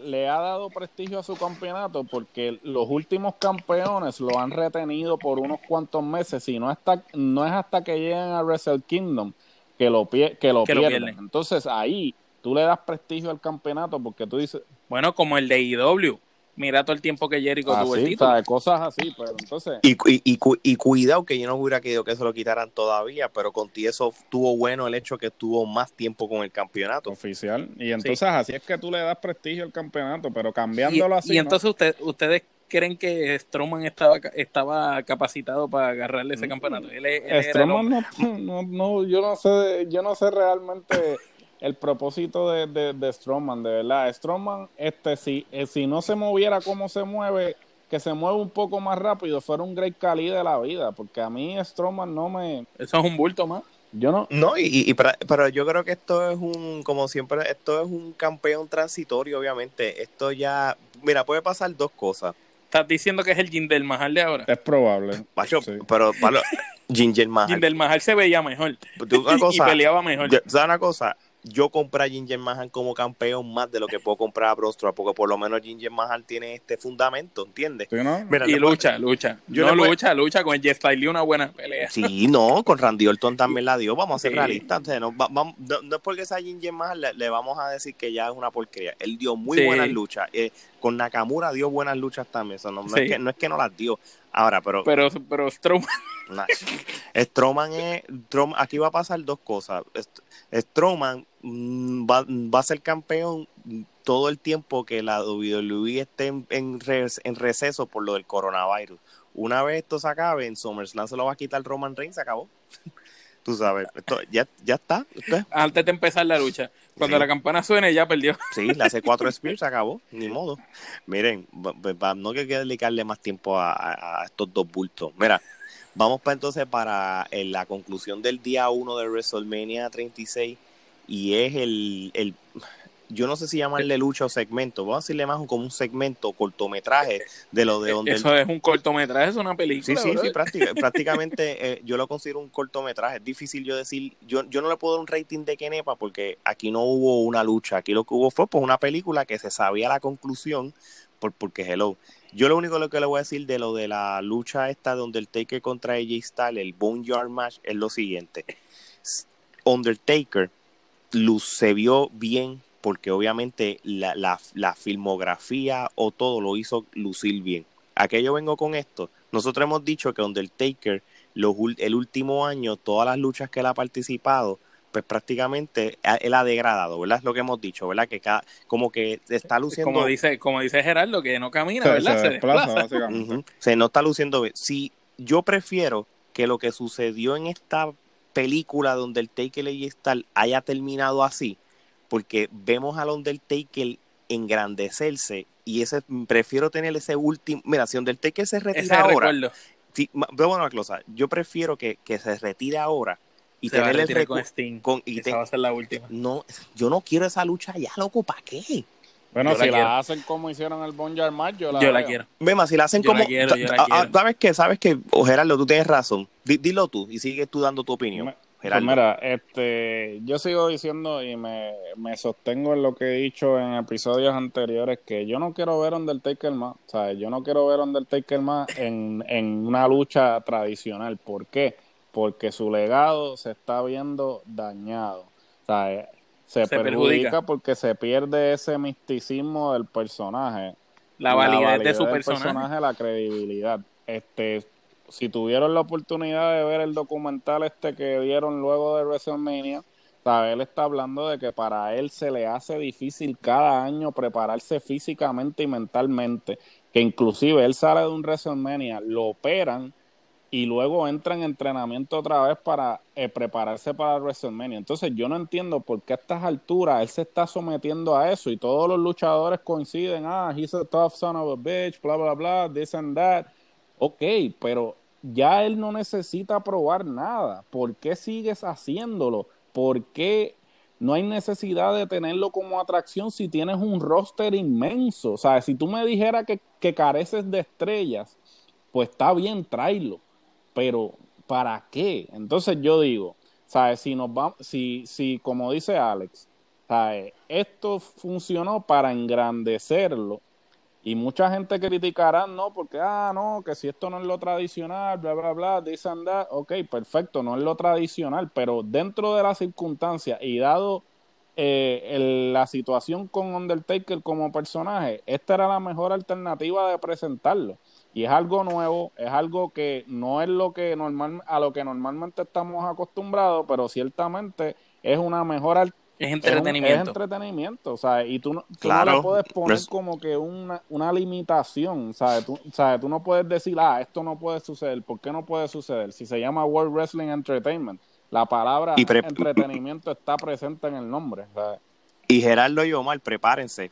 le ha dado prestigio a su campeonato porque los últimos campeones lo han retenido por unos cuantos meses y no, hasta, no es hasta que lleguen a Wrestle Kingdom que lo, que lo pierden. Entonces ahí tú le das prestigio al campeonato porque tú dices... Bueno, como el de IW. Mira todo el tiempo que Jericho tuvo el título. cosas así, pero entonces... Y, y, y, cuidado que yo no hubiera querido que se lo quitaran todavía, pero con ti eso tuvo bueno el hecho que tuvo más tiempo con el campeonato. Oficial. Y entonces así es que tú le das prestigio al campeonato, pero cambiándolo así... Y entonces usted, ustedes creen que Strowman estaba estaba capacitado para agarrarle ese mm, campeonato. Strowman no, no, yo no sé, yo no sé realmente el propósito de, de, de Strowman, de verdad. Strowman, este, si, eh, si no se moviera como se mueve, que se mueva un poco más rápido, fuera un Great Cali de la vida, porque a mí Strowman no me... Eso es un bulto más. Yo no. No, y, y, pero yo creo que esto es un, como siempre, esto es un campeón transitorio, obviamente. Esto ya, mira, puede pasar dos cosas. ¿Estás diciendo que es el Jindel Mahal de ahora? Es probable. Pacho, pero para Ginger Mahal. Ginger Mahal se veía mejor. Una cosa, y peleaba mejor. ¿Sabes una cosa? Yo compré a Ginger Mahal como campeón más de lo que puedo comprar a Brostro, porque por lo menos Ginger Mahal tiene este fundamento, ¿entiendes? y lucha, lucha. Yo no lucha, lucha con Jeff Lee una buena pelea. Sí, no, con Randy Orton también la dio, vamos a ser realistas. no, es porque sea Ginger Mahal, le, vamos a decir que ya es una porquería. Él dio muy buenas luchas. Eh, con Nakamura dio buenas luchas también. no, es que, no es que no las dio. Ahora, pero. Pero, pero Strowman. Strowman es. aquí va a pasar dos cosas. Strowman mm, va, va, a ser campeón todo el tiempo que la WWE esté en, en, receso por lo del coronavirus. Una vez esto se acabe, en SummerSlam se lo va a quitar Roman Reigns, se acabó. Tú sabes, esto ya, ya está. Antes de empezar la lucha. Cuando la campana suene, ya perdió. Sí, hace cuatro spears, se acabó. Ni modo. Miren, no hay que dedicarle más tiempo a, estos dos bultos. Mira, vamos para entonces para la conclusión del día 1 de WrestleMania 36 y es el, el yo no sé si llamarle lucha o segmento, vamos a decirle más como un segmento, cortometraje de lo de donde... Eso es un cortometraje, es una película. Sí, sí, sí, prácticamente eh, yo lo considero un cortometraje. Es difícil yo decir, yo, yo no le puedo dar un rating de Kenepa porque aquí no hubo una lucha, aquí lo que hubo fue pues una película que se sabía la conclusión, por, porque hello. Yo lo único lo que le voy a decir de lo de la lucha esta de Undertaker contra AJ Styles, el Boneyard Match, es lo siguiente. Undertaker se vio bien porque obviamente la, la, filmografía o todo lo hizo lucir bien. ¿A qué yo vengo con esto? Nosotros hemos dicho que Undertaker, los, el último año, todas las luchas que él ha participado, pues prácticamente él ha degradado, ¿verdad? Es lo que hemos dicho, ¿verdad? Que cada, como que está luciendo... Como dice, como dice Gerardo, que no camina, ¿verdad? Se, desplaza, se no está luciendo bien. Si yo prefiero que lo que sucedió en esta película donde el Taker y Star haya terminado así, porque vemos al Undertaker engrandecerse y ese prefiero tener ese último, mira, si Undertaker se retira ahora, si, veo una cosa, yo prefiero que, se retire ahora y tener el con Sting, y esa va a ser la última. No, yo no quiero esa lucha ya, loco, ¿para qué? Bueno, si la, hacen como hicieron el Bonjar Match, yo la, yo la quiero. Vema, si la hacen como. ¿Sabes qué? ¿Sabes qué? O Gerardo, tú tienes razón. dilo tú y sigue tú dando tu opinión. Pues mira, este, yo sigo diciendo y me, me, sostengo en lo que he dicho en episodios anteriores que yo no quiero ver Undertaker más, o sea, yo no quiero ver Undertaker más en, en una lucha tradicional. ¿Por qué? Porque su legado se está viendo dañado. O sea, se, perjudica, porque se pierde ese misticismo del personaje. La validez, de su personaje. La credibilidad. Este, si tuvieron la oportunidad de ver el documental este que dieron luego de WrestleMania, él está hablando de que para él se le hace difícil cada año prepararse físicamente y mentalmente, que inclusive él sale de un WrestleMania, lo operan y luego entra en entrenamiento otra vez para eh, prepararse para WrestleMania. Entonces yo no entiendo por qué a estas alturas él se está sometiendo a eso y todos los luchadores coinciden, ah, he's a tough son of a bitch, bla, bla, bla, this and that. Ok, pero ya él no necesita probar nada. ¿Por qué sigues haciéndolo? ¿Por qué no hay necesidad de tenerlo como atracción si tienes un roster inmenso? O sea, si tú me dijeras que, que careces de estrellas, pues está bien, tráelo. Pero, ¿para qué? Entonces yo digo, ¿sabes? Si nos vamos, si, si, como dice Alex, ¿sabes? Esto funcionó para engrandecerlo y mucha gente criticará, no, porque, ah, no, que si esto no es lo tradicional, bla, bla, bla, dice andar, ok, perfecto, no es lo tradicional, pero dentro de las circunstancias y dado eh, la situación con Undertaker como personaje, esta era la mejor alternativa de presentarlo. Y es algo nuevo, es algo que no es lo que normal, a lo que normalmente estamos acostumbrados, pero ciertamente es una mejor alternativa es entretenimiento. Es, entretenimiento, o sea, y tú, no, no le puedes poner como que una, una limitación, ¿sabes? Tú, ¿sabes? tú no puedes decir, ah, esto no puede suceder. ¿Por qué no puede suceder? Si se llama World Wrestling Entertainment, la palabra entretenimiento está presente en el nombre. ¿sabes? Y Gerardo y Omar, prepárense.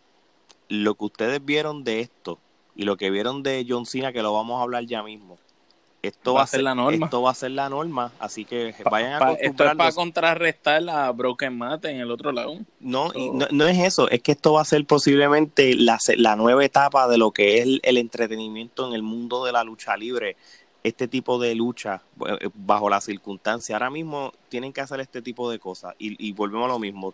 Lo que ustedes vieron de esto y lo que vieron de John Cena, que lo vamos a hablar ya mismo, Esto va, a ser la norma. Esto va a ser la norma, así que vayan a Esto es para contrarrestar la Broken Mate en el otro lado. No, no, es eso, es que esto va a ser posiblemente la, la nueva etapa de lo que es el, entretenimiento en el mundo de la lucha libre. Este tipo de lucha eh, bajo las circunstancias. Ahora mismo tienen que hacer este tipo de cosas y, y volvemos a lo mismo.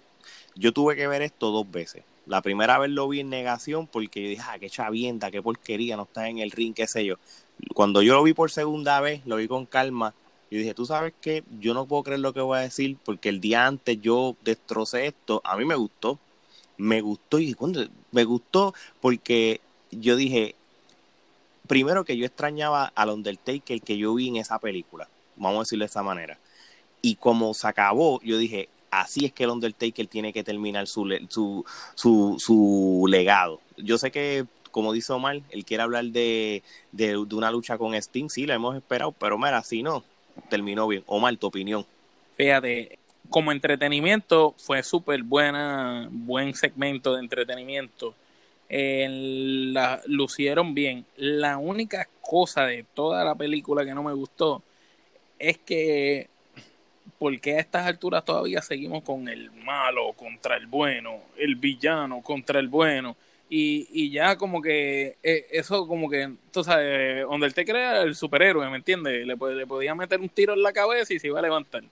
Yo tuve que ver esto dos veces. La primera vez lo vi en negación porque yo dije, ah, qué chavienda, qué porquería, no está en el ring, qué sé yo cuando yo lo vi por segunda vez, lo vi con calma. Y dije, tú sabes que yo no puedo creer lo que voy a decir porque el día antes yo destrocé esto. A mí me gustó. Me gustó y cuando me gustó porque yo dije, primero que yo extrañaba al Undertaker que yo vi en esa película. Vamos a decirlo de esa manera. Y como se acabó, yo dije, así es que el Undertaker tiene que terminar su, su, su, su legado. Yo sé que como dice Omar, él quiere hablar de, de, una lucha con Steam, sí, la hemos esperado, pero mira, si no, terminó bien. Omar, tu opinión. Fíjate, como entretenimiento fue súper buena, buen segmento de entretenimiento. Eh, la, lucieron bien. La única cosa de toda la película que no me gustó es que porque a estas alturas todavía seguimos con el malo contra el bueno, el villano contra el bueno y, y ya como que eh, eso como que, tú sabes, donde él te crea el superhéroe, ¿me entiendes? Le, le, podía meter un tiro en la cabeza y se iba a levantar.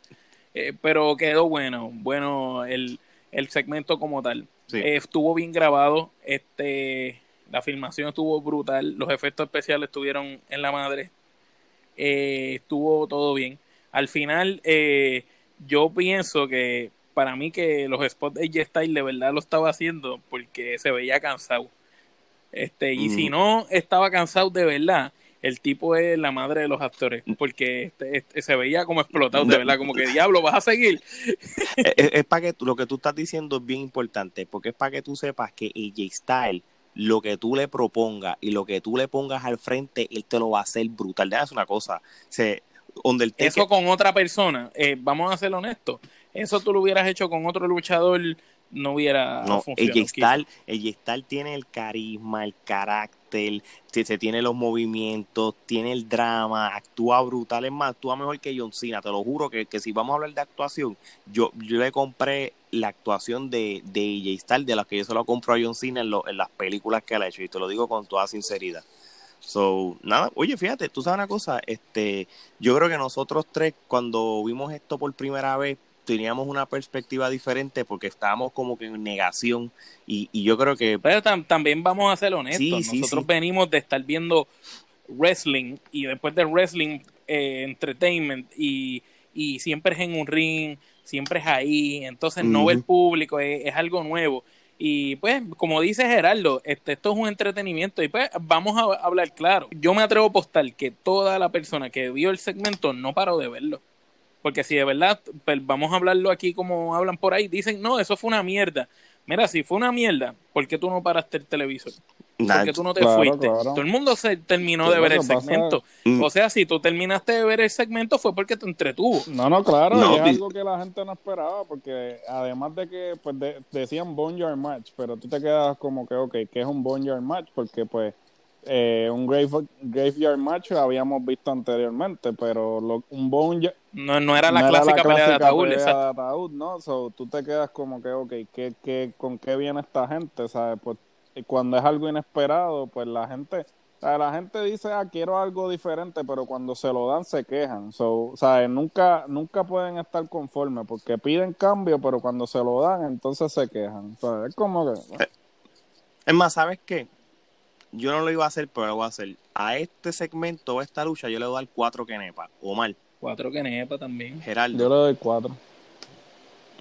Eh, pero quedó bueno, bueno el, el segmento como tal. Eh, estuvo bien grabado, este la filmación estuvo brutal, los efectos especiales estuvieron en la madre, estuvo todo bien. Al final, yo pienso que para mí que los spots de J-Style de verdad lo estaba haciendo porque se veía cansado. Este, y si mm. no estaba cansado de verdad, el tipo es la madre de los actores, porque este, este, se veía como explotado, de verdad, como que diablo, vas a seguir. Es, para que lo que tú estás diciendo es bien importante, porque es para que tú sepas que AJ Style, lo que tú le propongas y lo que tú le pongas al frente, él te lo va a hacer brutal. Déjame una cosa, se, Eso con otra persona, eh, vamos a ser honestos, eso tú lo hubieras hecho con otro luchador, no hubiera no, funcionado. El Gestal tiene el carisma, el carácter, se, tiene los movimientos, tiene el drama, actúa brutal, es más, actúa mejor que John Cena, te lo juro que, si vamos a hablar de actuación, yo, yo le compré la actuación de, de AJ de las que yo se lo compro a John Cena en, en las películas que él ha hecho, y te lo digo con toda sinceridad. So, nada, oye, fíjate, tú sabes una cosa, este, yo creo que nosotros tres, cuando vimos esto por primera vez, teníamos una perspectiva diferente porque estábamos como que en negación y, yo creo que... Pero también vamos a ser honestos, nosotros venimos de estar viendo wrestling y después de wrestling eh, entertainment y, y siempre es en un ring, siempre es ahí, entonces no ve el público, es, algo nuevo. Y pues, como dice Gerardo, este, esto es un entretenimiento y pues vamos a hablar claro. Yo me atrevo a apostar que toda la persona que vio el segmento no paró de verlo. Porque si de verdad, pues, vamos a hablarlo aquí como hablan por ahí, dicen, no, eso fue una mierda. Mira, si fue una mierda, ¿por qué tú no paraste el televisor? ¿Por qué tú no te fuiste? Todo el mundo se terminó de ver el segmento. Mm. O sea, si tú terminaste de ver el segmento fue porque te entretuvo. No, no, claro, es algo que la gente no esperaba, porque además de que pues decían Boneyard Match, pero tú te quedas como que, ok, ¿qué es un Boneyard Match? Porque pues eh, un graveyard match habíamos visto anteriormente, pero un bone no, no era la clásica, pelea, de ataúd, ¿no? tú te quedas como que, ok, ¿qué, qué, ¿con qué viene esta gente? ¿Sabes? Pues cuando es algo inesperado, pues la gente, la gente dice, ah, quiero algo diferente, pero cuando se lo dan se quejan. So, ¿sabes? Nunca, nunca pueden estar conformes porque piden cambio, pero cuando se lo dan, entonces se quejan. es como que... Eh, es más, ¿sabes qué? Yo no lo iba a hacer, pero lo voy a hacer. A este segmento, a esta lucha, yo le voy a dar cuatro kenepa. Omar. Cuatro kenepa también. Geraldo. Yo le doy cuatro.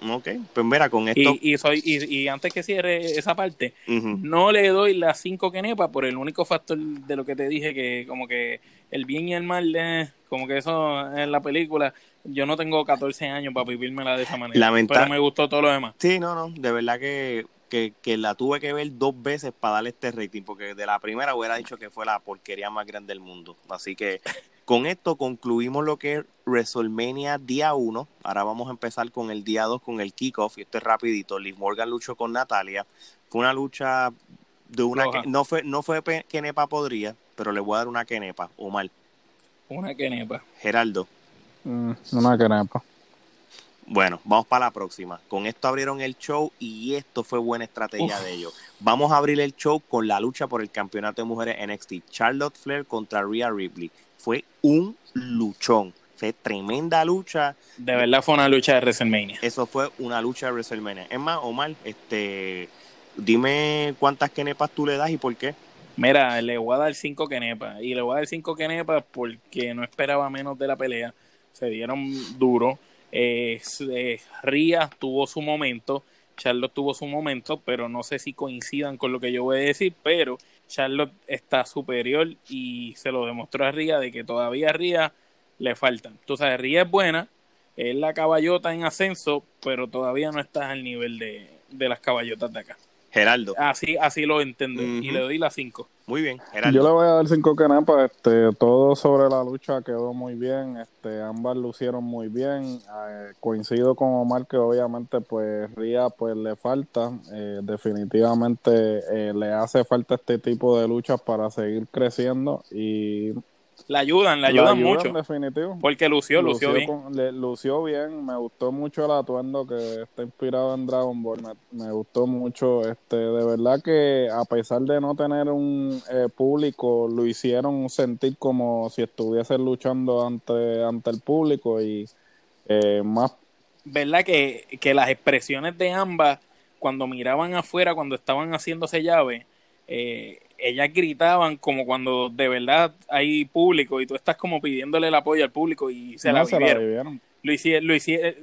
Ok, pues mira, con esto. Y, soy, y, antes que cierre esa parte, no le doy las cinco kenepa por el único factor de lo que te dije, que como que el bien y el mal, eh, como que eso en la película, yo no tengo 14 años para vivírmela de esa manera. Pero me gustó todo lo demás. Sí, no, no, de verdad que que, la tuve que ver dos veces para darle este rating, porque de la primera hubiera dicho que fue la porquería más grande del mundo. Así que con esto concluimos lo que es WrestleMania día 1. Ahora vamos a empezar con el día 2, con el kickoff, y esto es rapidito. Liz Morgan luchó con Natalia. Fue una lucha de una... Que, no fue, no fue Kenepa podría, pero le voy a dar una Kenepa, o mal. Una quenepa. Geraldo. Mm, una quenepa. Bueno, vamos para la próxima. Con esto abrieron el show y esto fue buena estrategia de ellos. Vamos a abrir el show con la lucha por el campeonato de mujeres NXT. Charlotte Flair contra Rhea Ripley. Fue un luchón. Fue tremenda lucha. De verdad fue una lucha de WrestleMania. Eso fue una lucha de WrestleMania. Es más, Omar, este, dime cuántas kenepas tú le das y por qué. Mira, le voy a dar cinco kenepas. Y le voy a dar cinco kenepas porque no esperaba menos de la pelea. Se dieron duro eh, Ría tuvo su momento, Charlotte tuvo su momento, pero no sé si coincidan con lo que yo voy a decir, pero Charlotte está superior y se lo demostró a Ría de que todavía a le faltan. Tú sabes, Ría es buena, es la caballota en ascenso, pero todavía no está al nivel de, de las caballotas de acá. Geraldo. Así, así lo entiendo. Y le doy las cinco. Muy bien, Geraldo. Yo le voy a dar cinco canepas. Este, todo sobre la lucha quedó muy bien. Este, ambas lucieron muy bien. Eh, coincido con Omar que obviamente pues Ría pues le falta. Eh, definitivamente eh, le hace falta este tipo de luchas para seguir creciendo y la ayudan, la ayudan, mucho. Definitivo. Porque lució, lució, bien. le, lució bien, me gustó mucho el atuendo que está inspirado en Dragon Ball, me, gustó mucho. este De verdad que a pesar de no tener un eh, público, lo hicieron sentir como si estuviesen luchando ante, ante el público y eh, más... ¿Verdad que, que las expresiones de ambas, cuando miraban afuera, cuando estaban haciéndose llave, eh, ellas gritaban como cuando de verdad hay público y tú estás como pidiéndole el apoyo al público y se, la, vivieron. Lo, hicieron, lo,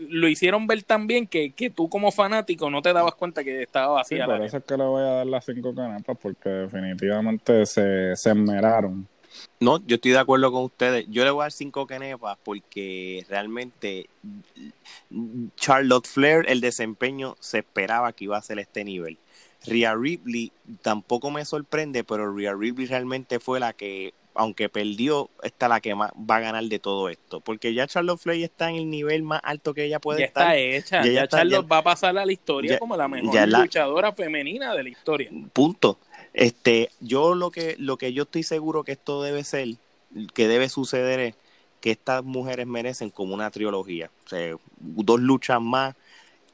lo, hicieron ver tan bien que, que, tú como fanático no te dabas cuenta que estaba vacía. por eso es que le voy a dar las cinco canepas porque definitivamente se, se esmeraron. No, yo estoy de acuerdo con ustedes. Yo le voy a dar cinco canepas porque realmente Charlotte Flair, el desempeño se esperaba que iba a ser este nivel. Rhea Ripley tampoco me sorprende, pero Rhea Ripley realmente fue la que, aunque perdió, está la que más va a ganar de todo esto. Porque ya Charlotte Flair está en el nivel más alto que ella puede estar. ya Está hecha. Ya, Charlotte va a pasar a la historia como la mejor luchadora femenina de la historia. Punto. Este, yo lo que, lo que yo estoy seguro que esto debe ser, que debe suceder es que estas mujeres merecen como una trilogía. O sea, dos luchas más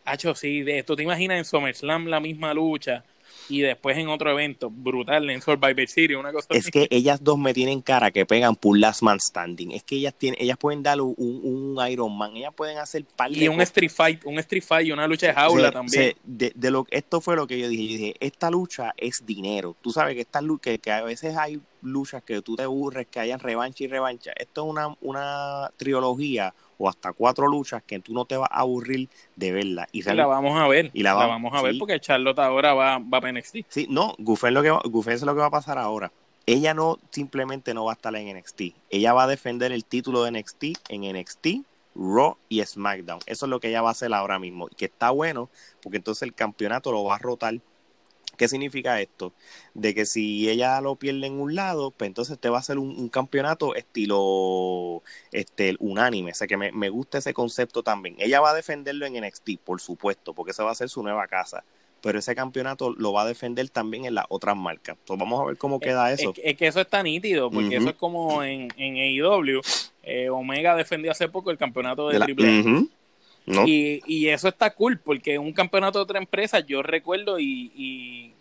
Hacho, sí, de esto te imaginas en SummerSlam la misma lucha y después en otro evento brutal en Survivor Series, una cosa Es que ellas dos me tienen cara que pegan por Last Man Standing. Es que ellas tienen, ellas pueden dar un, un Iron Man, ellas pueden hacer par Y un Street Fight, un Street Fight y una lucha de jaula también. de, de, lo esto fue lo que yo dije, yo dije, esta lucha es dinero. Tú sabes que esta que, que a veces hay luchas que tú te aburres, que hayan revancha y revancha. Esto es una, una trilogía o hasta cuatro luchas que tú no te vas a aburrir de verla. Y, la vamos a ver. Y la, vamos a ver porque Charlotte ahora va, va a NXT. Sí, no, Gufen lo que es lo que va a pasar ahora. Ella no simplemente no va a estar en NXT. Ella va a defender el título de NXT en NXT, Raw y SmackDown. Eso es lo que ella va a hacer ahora mismo. Y que está bueno porque entonces el campeonato lo va a rotar ¿Qué significa esto? De que si ella lo pierde en un lado, pues entonces te va a hacer un, campeonato estilo este, unánime. O sea que me, me, gusta ese concepto también. Ella va a defenderlo en NXT, por supuesto, porque esa va a ser su nueva casa. Pero ese campeonato lo va a defender también en las otras marcas. Entonces vamos a ver cómo queda eso. Es, que eso está nítido, porque eso es como en, en AEW. Eh, Omega defendió hace poco el campeonato de, Triple y, y, eso está cool, porque un campeonato de otra empresa, yo recuerdo, y, y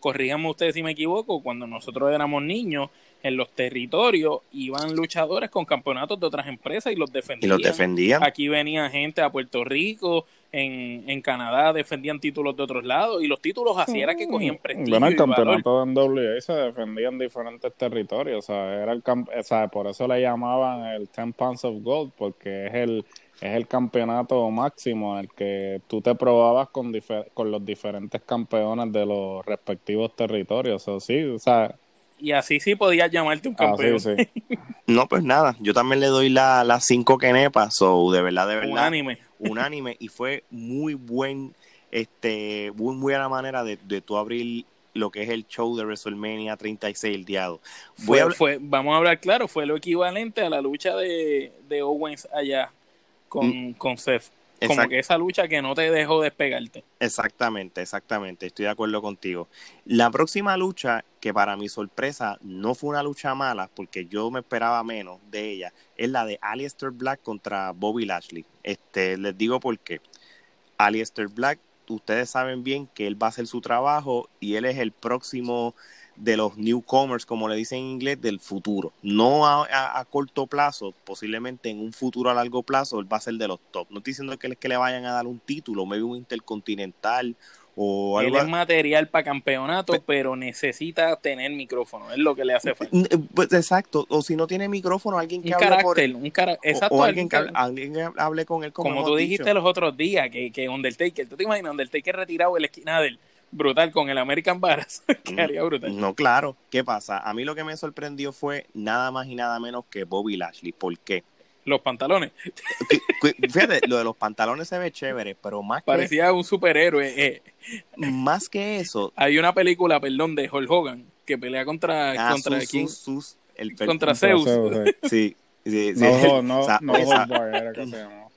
corrígame ustedes si me equivoco, cuando nosotros éramos niños, en los territorios iban luchadores con campeonatos de otras empresas y los defendían. Y los defendían. Aquí venía gente a Puerto Rico, en, en Canadá defendían títulos de otros lados y los títulos así era que cogían mm. prestigio. Bueno, el campeonato en WA se defendían diferentes territorios, o sea, era el o sea, por eso le llamaban el 10 Pounds of Gold, porque es el es el campeonato máximo en el que tú te probabas con, con los diferentes campeones de los respectivos territorios. O sí, o sea, y así sí podías llamarte un campeón. no, pues nada, yo también le doy las la cinco kenepas, o de verdad, de verdad. Unánime. Unánime, y fue muy buen, este, muy buena manera de, de tú abrir lo que es el show de WrestleMania 36 el día fue, vamos a hablar claro, fue lo equivalente a la lucha de, de Owens allá con, con Seth. como que esa lucha que no te dejó despegarte. Exactamente, exactamente, estoy de acuerdo contigo. La próxima lucha, que para mi sorpresa no fue una lucha mala, porque yo me esperaba menos de ella, es la de Aleister Black contra Bobby Lashley. Este, les digo por qué. Aleister Black, ustedes saben bien que él va a hacer su trabajo y él es el próximo de los newcomers, como le dicen en inglés, del futuro. No a, corto plazo, posiblemente en un futuro a largo plazo, él va a ser de los top. No estoy diciendo que, que le vayan a dar un título, maybe un intercontinental o algo. Él es material para campeonato, pero necesita tener micrófono, es lo que le hace falta. Pues, exacto, o si no tiene micrófono, alguien que hable por él. Un exacto, o, alguien, que, hable con él. Como, tú dijiste los otros días, que, que Undertaker, ¿tú te imaginas Undertaker retirado en la esquina de él? Brutal con el American Baras. Quedaría brutal. No, claro. ¿Qué pasa? A mí lo que me sorprendió fue nada más y nada menos que Bobby Lashley. ¿Por qué? Los pantalones. Fíjate, lo de los pantalones se ve chévere, pero más Parecía un superhéroe. Eh. Más que eso. Hay una película, perdón, de Hulk Hogan que pelea contra, ah, contra sus, el contra Zeus. sí. Sí, sí, No, no, no, era que se llama.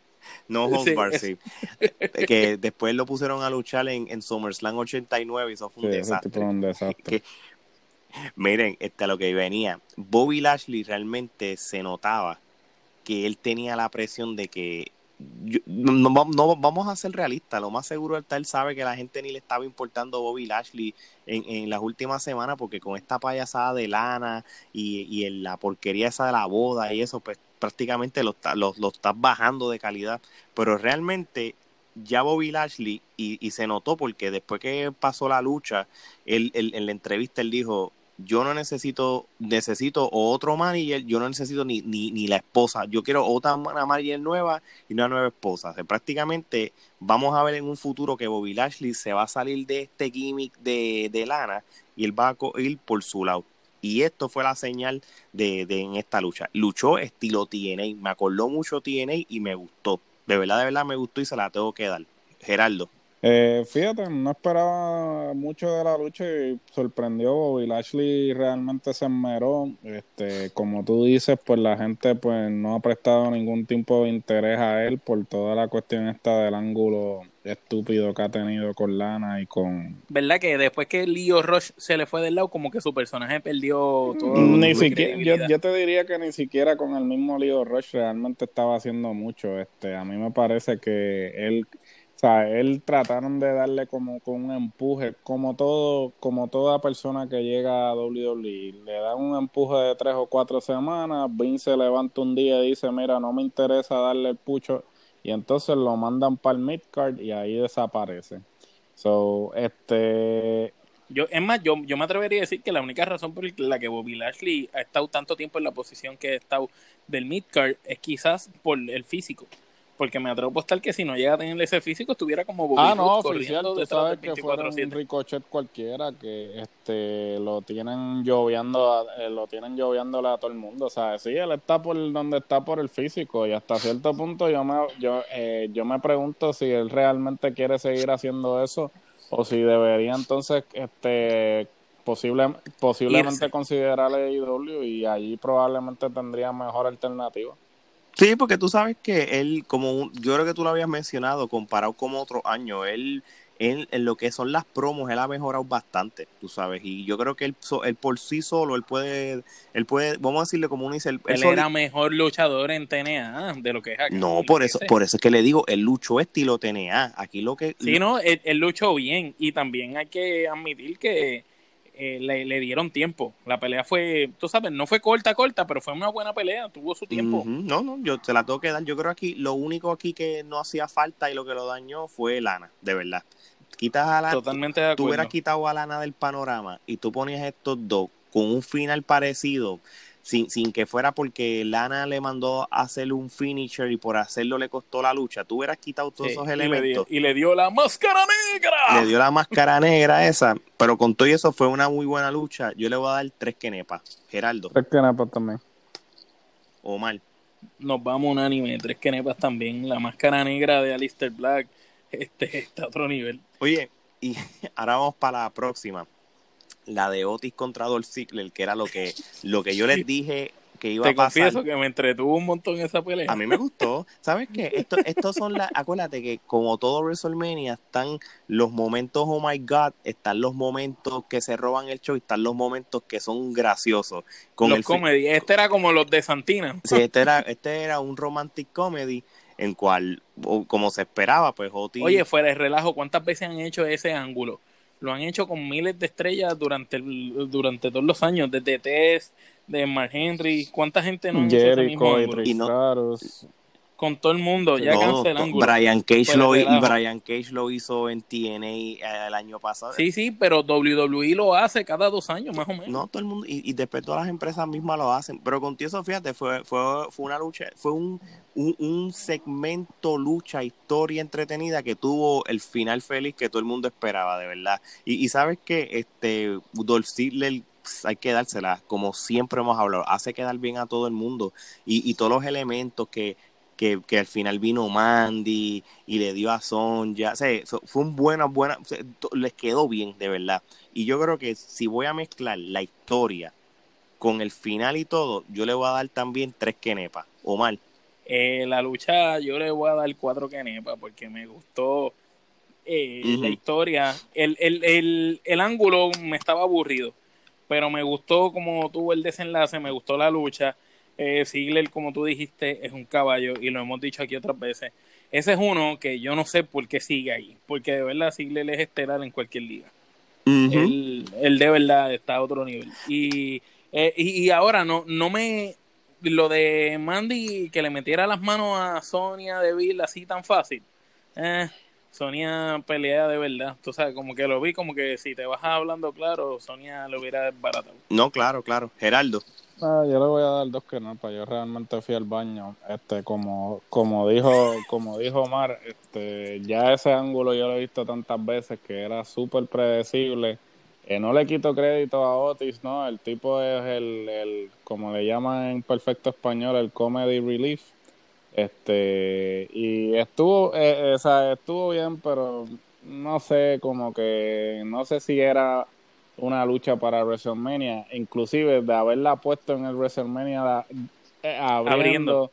No Hold Bar, sí. que después lo pusieron a luchar en, en SummerSlam 89 y eso fue un desastre. miren, este, lo que venía, Bobby Lashley realmente se notaba que él tenía la presión de que no, vamos a ser realistas, lo más seguro es que él sabe que la gente ni le estaba importando Bobby Lashley en, en las últimas semanas porque con esta payasada de lana y, y en la porquería esa de la boda y eso, pues prácticamente lo, lo, lo estás bajando de calidad. Pero realmente ya Bobby Lashley, y, se notó porque después que pasó la lucha, él, en la entrevista él dijo, yo no necesito, necesito otro manager, yo no necesito ni, ni, ni la esposa, yo quiero otra manager nueva y una nueva esposa. prácticamente vamos a ver en un futuro que Bobby Lashley se va a salir de este gimmick de, de lana y él va a ir por su lado. Y esto fue la señal de, de en esta lucha. Luchó estilo TNA, me acordó mucho TNA y me gustó. De verdad, de verdad me gustó y se la tengo que dar. Geraldo. Eh, fíjate, no esperaba mucho de la lucha y sorprendió. Bobby Lashley realmente se enmeró. Este, como tú dices, pues la gente pues no ha prestado ningún tipo de interés a él por toda la cuestión esta del ángulo estúpido que ha tenido con Lana y con... ¿Verdad que después que Leo Rush se le fue del lado, como que su personaje perdió todo? Ni siquiera, yo, yo, te diría que ni siquiera con el mismo Leo Rush realmente estaba haciendo mucho. Este, a mí me parece que él sea, él trataron de darle como con un empuje, como todo, como toda persona que llega a WWE, le dan un empuje de tres o cuatro semanas, Vince se levanta un día y dice, mira, no me interesa darle el pucho, y entonces lo mandan para el midcard y ahí desaparece. So, este yo, es más, yo, yo me atrevería a decir que la única razón por la que Bobby Lashley ha estado tanto tiempo en la posición que ha estado del midcard es quizás por el físico porque me atrevo a apostar que si no llega a tener ese físico estuviera como Bobby Ah, no, oficial, tú sabes que fue un ricochet cualquiera que este lo tienen lloviendo, eh, lo tienen lloviéndole a todo el mundo, o sea, sí, él está por donde está por el físico y hasta cierto punto yo me yo eh, yo me pregunto si él realmente quiere seguir haciendo eso o si debería entonces este posible, posiblemente considerar IW y allí probablemente tendría mejor alternativa. Sí, porque tú sabes que él, como yo creo que tú lo habías mencionado, comparado con otro año, él, él, en lo que son las promos, él ha mejorado bastante, tú sabes, y yo creo que él, él por sí solo, él puede, él puede, vamos a decirle como uno dice, él, era mejor luchador en TNA de lo que es aquí. No, por eso, por eso es que le digo, él luchó estilo TNA, aquí lo que... Sí, no, él, él luchó bien, y también hay que admitir que eh, le, dieron tiempo. La pelea fue, tú sabes, no fue corta, corta, pero fue una buena pelea, tuvo su tiempo. No, no, yo se la tengo que dar. Yo creo aquí lo único aquí que no hacía falta y lo que lo dañó fue Lana, de verdad. Quitas a Lana. Totalmente de Tú hubieras quitado a Lana del panorama y tú ponías estos dos con un final parecido sin, sin que fuera porque Lana le mandó a hacer un finisher y por hacerlo le costó la lucha, tú hubieras quitado todos esos elementos. Y le, dio, la máscara negra. Le dio la máscara negra esa, pero con todo eso fue una muy buena lucha. Yo le voy a dar tres quenepas. Geraldo. Tres quenepas también. Omar. Nos vamos un anime, tres quenepas también. La máscara negra de Alistair Black este está a otro nivel. Oye, y ahora vamos para la próxima la de Otis contra Dolph Ziggler, que era lo que, lo que yo les dije que iba Te a pasar. confieso que me entretuvo un montón esa pelea. A mí me gustó. ¿Sabes qué? Esto, estos son las. Acuérdate que, como todo WrestleMania, están los momentos, oh my god, están los momentos que se roban el show están los momentos que son graciosos. Con los el comedy. Este era como los de Santina. Sí, este era, este era un romantic comedy en cual, como se esperaba, pues Otis. Oye, fuera de relajo, ¿cuántas veces han hecho ese ángulo? Lo han hecho con miles de estrellas durante el- durante todos los años, desde Tess, de Mark Henry. ¿Cuánta gente no han hecho ese mismo no-. Con todo el mundo, ya ángulo. Brian Cage lo, y. Brian Cage lo hizo en TNA eh, el año pasado. Sí, sí, pero WWE lo hace cada dos años, más o menos. No, todo el mundo, y, y después todas las empresas mismas lo hacen. Pero con eso, fíjate, fue, fue, fue una lucha, fue un, un, un segmento, lucha, historia entretenida que tuvo el final feliz que todo el mundo esperaba, de verdad. Y, y sabes que este Dolph Ziggler pues, hay que dársela, como siempre hemos hablado, hace quedar bien a todo el mundo. Y, y todos los elementos que, que, que al final vino Mandy y le dio a Sonja, o sea, fue un buena, buena, o sea, to- les quedó bien, de verdad. Y yo creo que si voy a mezclar la historia con el final y todo, yo le voy a dar también tres quenepas, o mal. Eh, la lucha yo le voy a dar cuatro quenepas porque me gustó eh, la historia. El, el, el, el ángulo me estaba aburrido, pero me gustó como tuvo el desenlace, me gustó la lucha. Eh, como tú dijiste, es un caballo y lo hemos dicho aquí otras veces. Ese es uno que yo no sé por qué sigue ahí, porque de verdad Ziggler es estelar en cualquier liga. él, él de verdad está a otro nivel. Y, eh, y, y ahora no, no me. Lo de Mandy que le metiera las manos a Sonia Deville así tan fácil. Eh, Sonia pelea de verdad. Tú sabes, como que lo vi, como que si te vas hablando claro, Sonia lo hubiera desbaratado. No, claro, claro. Geraldo. Ah, yo le voy a dar dos que no, yo realmente fui al baño. Este, como, como dijo, como dijo Omar, este, ya ese ángulo yo lo he visto tantas veces que era súper predecible. No le quito crédito a Otis, ¿no? El tipo es el, el, como le llaman en perfecto español, el comedy relief. Este, y estuvo, eh, eh, o sea, estuvo bien, pero no sé, como que, no sé si era una lucha para WrestleMania, inclusive de haberla puesto en el WrestleMania la- eh, abriendo, Abriendo.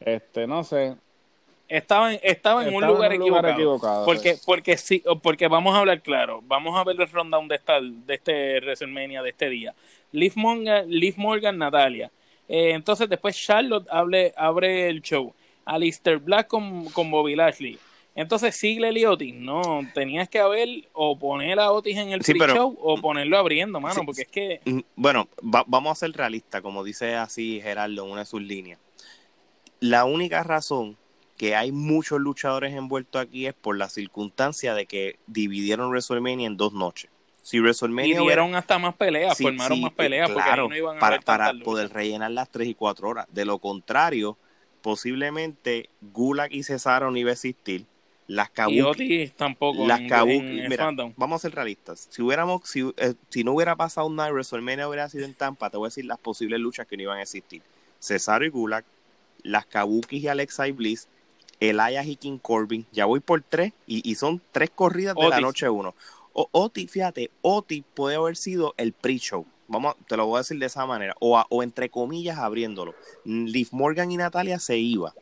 este, no sé, Estaba en, estaba en un Estaba lugar, en un lugar equivocado. equivocado, porque, sí. porque sí, porque vamos a hablar claro. Vamos a ver el rundown de esta, de este WrestleMania de este día. Liv Morgan, Liv Morgan Natalia. Eh, entonces después Charlotte hable, abre el show. Alistair Black con, con Bobby Lashley. Entonces Ziggler y Otis. No, tenías que haber o poner a Otis en el Sí, pre-show o ponerlo abriendo, mano, Sí, porque es que Mm, Bueno, va- vamos a ser realistas, como dice así Gerardo en una de sus líneas. La única razón que hay muchos luchadores envueltos aquí es por la circunstancia de que dividieron WrestleMania en dos noches. Si y WrestleMania hubiera- dieron hasta más peleas, Sí, formaron sí, más peleas porque claro, ahí no iban a para, para poder rellenar las 3 y 4 horas. De lo contrario, posiblemente Gulag y Cesaro no iba a existir. Las Y Kabuki, Otis tampoco las en, Kabuki, en mira, vamos a ser realistas. Si hubiéramos, si, eh, si no hubiera pasado nada y WrestleMania hubiera sido en Tampa, te voy a decir las posibles luchas que no iban a existir. Cesaro y Gulag, las Kabuki y Alexa y Bliss, Elias y King Corbin. Ya voy por tres y, y son tres corridas de la noche uno. O, Oti, fíjate, Oti puede haber sido el pre-show. Vamos, a- te lo voy a decir de esa manera. O, a- o entre comillas abriéndolo. Liv Morgan y Natalia se iba.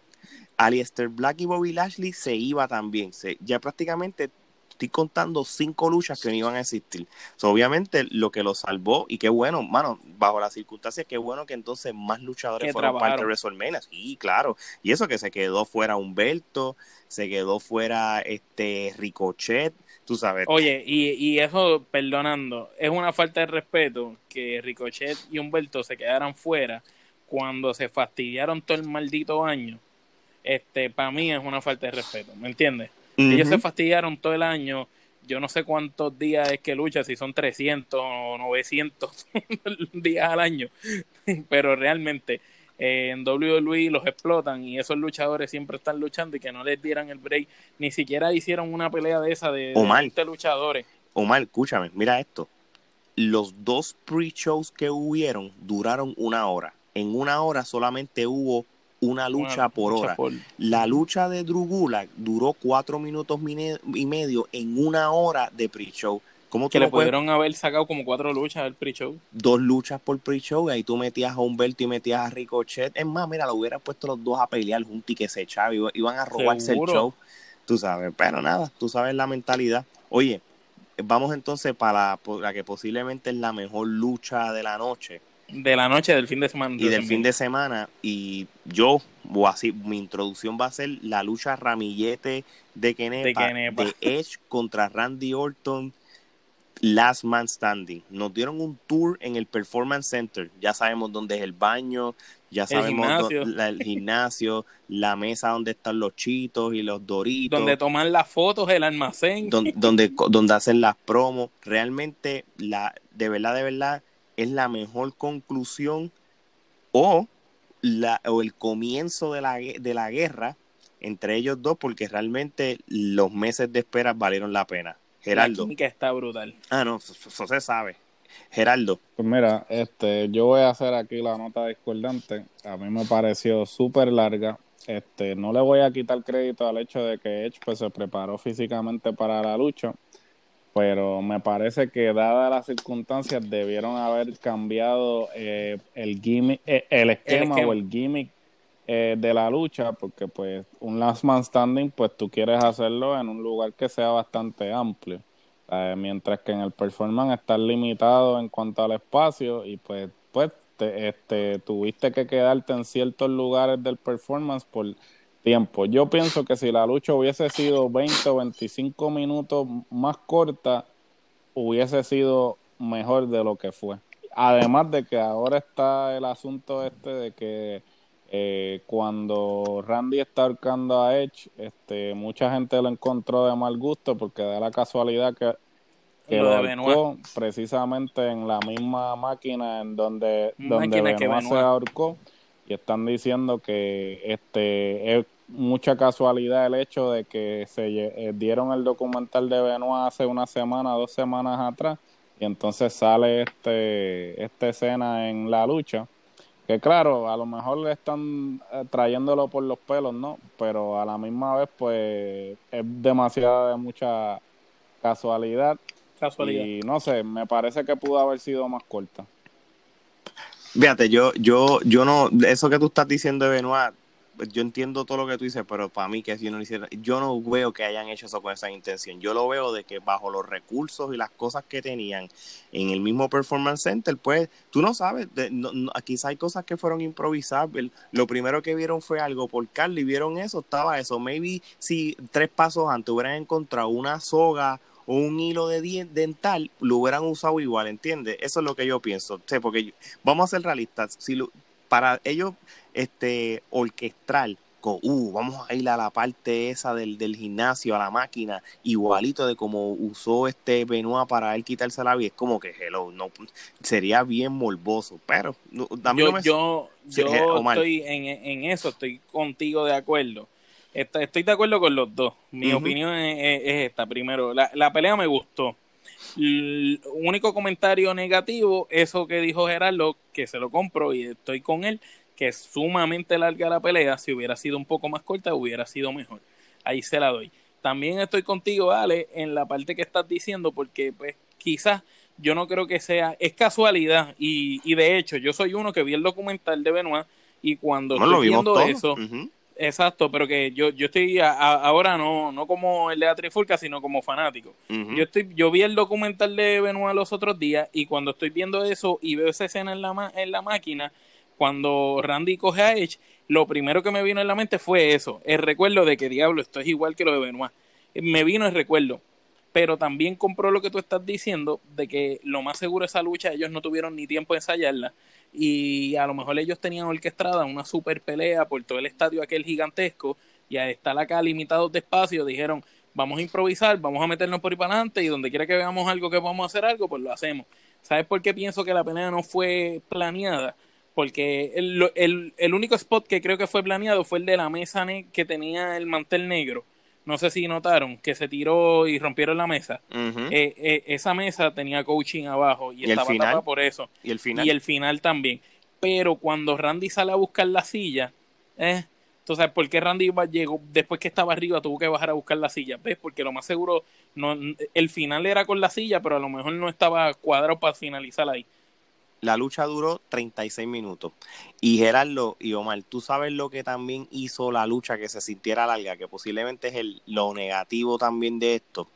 Alistair Black y Bobby Lashley se iba también. Se, ya prácticamente estoy contando cinco luchas que no iban a existir. So, obviamente lo que lo salvó, y qué bueno, mano, bajo las circunstancias, qué bueno que entonces más luchadores Que fueron parte de. WrestleMania. Sí, claro. Y eso que se quedó fuera Humberto, se quedó fuera este Ricochet, tú sabes. Oye, y, y eso, perdonando, es una falta de respeto que Ricochet y Humberto se quedaran fuera cuando se fastidiaron todo el maldito año. Este, para mí es una falta de respeto, ¿me entiendes? Ellos se fastidiaron todo el año. Yo no sé cuántos días es que lucha, si son 300 o 900 días al año, pero realmente eh, en WWE los explotan y esos luchadores siempre están luchando y que no les dieran el break. Ni siquiera hicieron una pelea de esa de, de Omar. 20 luchadores. Omar, escúchame, mira esto. Los dos pre-shows que hubieron duraron una hora. En una hora solamente hubo una lucha Una por lucha hora. por- La lucha de Drew Gulak duró cuatro minutos y medio en una hora de pre-show. ¿Cómo Que le no puedes- pudieron haber sacado como cuatro luchas al pre-show. dos luchas por pre-show y ahí tú metías a Humberto y metías a Ricochet. Es más, mira, lo hubieras puesto los dos a pelear juntos y que se echaba. iba- Iban a robarse Seguro. el show. Tú sabes, pero nada, tú sabes la mentalidad. Oye, vamos entonces para la, la que posiblemente es la mejor lucha de la noche De la noche del fin de semana. y del fin de semana. Y yo, o así, mi introducción va a ser la lucha ramillete de Kenepa, De Kenepa. de Edge contra Randy Orton, Last Man Standing. Nos dieron un tour en el Performance Center. Ya sabemos dónde es el baño, ya sabemos dó- gimnasio. la- el gimnasio, la mesa donde están los chitos y los doritos Donde toman las fotos, el almacén. don- donde, donde hacen las promos. Realmente, la, de verdad, de verdad, es la mejor conclusión o, la, o el comienzo de la, de la guerra entre ellos dos, porque realmente los meses de espera valieron la pena. La Geraldo. química está brutal. Ah, no, eso, eso se sabe. Geraldo. Pues mira, este, yo voy a hacer aquí la nota discordante. A mí me pareció súper larga. Este, no le voy a quitar crédito al hecho de que Edge pues, se preparó físicamente para la lucha, pero me parece que dadas las circunstancias debieron haber cambiado eh, el gimmick, eh, el, esquema esquema. o el gimmick eh, de la lucha, porque pues un last man standing, pues tú quieres hacerlo en un lugar que sea bastante amplio. Eh, mientras que en el performance estás limitado en cuanto al espacio y pues pues te- este tuviste que quedarte en ciertos lugares del performance por tiempo. Yo pienso que si la lucha hubiese sido 20 o 25 minutos más corta, hubiese sido mejor de lo que fue. Además de que ahora está el asunto este de que eh, cuando Randy está ahorcando a Edge, este, mucha gente lo encontró de mal gusto porque da la casualidad que, que Lo lo, ahorcó precisamente en la misma máquina en donde, donde Máquina que Benoit se ahorcó y están diciendo que este es mucha casualidad el hecho de que se eh, dieron el documental de Benoit hace una semana, dos semanas atrás y entonces sale este esta escena en la lucha que claro, a lo mejor le están eh, trayéndolo por los pelos, ¿no? Pero a la misma vez, pues, es demasiada de mucha casualidad. Casualidad. Y no sé, me parece que pudo haber sido más corta. Fíjate, yo, yo, yo no, eso que tú estás diciendo de Benoit, pues, yo entiendo todo lo que tú dices, pero para mí que si no lo hicieron, yo no veo que hayan hecho eso con esa intención. Yo lo veo de que bajo los recursos y las cosas que tenían en el mismo Performance Center, pues tú no sabes, de- no- no, quizá hay cosas que fueron improvisables. Lo primero que vieron fue algo por Carly, vieron eso, estaba eso. Maybe si tres pasos antes hubieran encontrado una soga un hilo de dental, lo hubieran usado igual, ¿entiendes? Eso es lo que yo pienso. O sea, porque yo- vamos a ser realistas. Si lo- para ellos este orquestral, uh, vamos a ir a la parte esa del, del gimnasio, a la máquina, igualito de como usó este Benoit para él quitarse la vida, es como que hello, no sería bien morboso, pero no, yo no me- yo, estoy en, en eso, estoy contigo de acuerdo. Está- Estoy de acuerdo con los dos. Mi opinión es, es- es esta. Primero, la, la pelea me gustó. El único comentario negativo, eso que dijo Gerardo, que se lo compro y estoy con él, que es sumamente larga la pelea. Si hubiera sido un poco más corta, hubiera sido mejor. Ahí se la doy. También estoy contigo, Ale, en la parte que estás diciendo, porque pues quizás yo no creo que sea, es casualidad y, y de hecho yo soy uno que vi el documental de Benoit y cuando no, estoy viendo eso. Exacto, pero que yo, yo estoy a- a- ahora no, no como el de la Trifulca, sino como fanático. Yo estoy, yo vi el documental de Benoit los otros días y cuando estoy viendo eso y veo esa escena en la, ma- en la máquina, cuando Randy coge a Edge, lo primero que me vino en la mente fue eso, el recuerdo de que diablo, esto es igual que lo de Benoit. Me vino el recuerdo, pero también compró lo que tú estás diciendo de que lo más seguro esa lucha ellos no tuvieron ni tiempo de ensayarla y a lo mejor ellos tenían orquestada una super pelea por todo el estadio aquel gigantesco y al estar acá limitados de espacio dijeron vamos a improvisar, vamos a meternos por ahí para adelante y donde quiera que veamos algo que podamos hacer algo, pues lo hacemos. ¿Sabes por qué pienso que la pelea no fue planeada? Porque el, el, el único spot que creo que fue planeado fue el de la mesa que tenía el mantel negro. No sé si notaron que se tiró y rompieron la mesa. Eh, eh, esa mesa tenía coaching abajo y, ¿Y el estaba tapada por eso. y el final Y el final también. Pero cuando Randy sale a buscar la silla, eh, Entonces, ¿por qué Randy llegó después que estaba arriba tuvo que bajar a buscar la silla? ¿Ves? Porque lo más seguro, no, el final era con la silla, pero a lo mejor no estaba cuadrado para finalizar ahí. La lucha duró 36 minutos. Y Gerardo y Omar, tú sabes lo que también hizo la lucha que se sintiera larga, que posiblemente es el, lo negativo también de esto.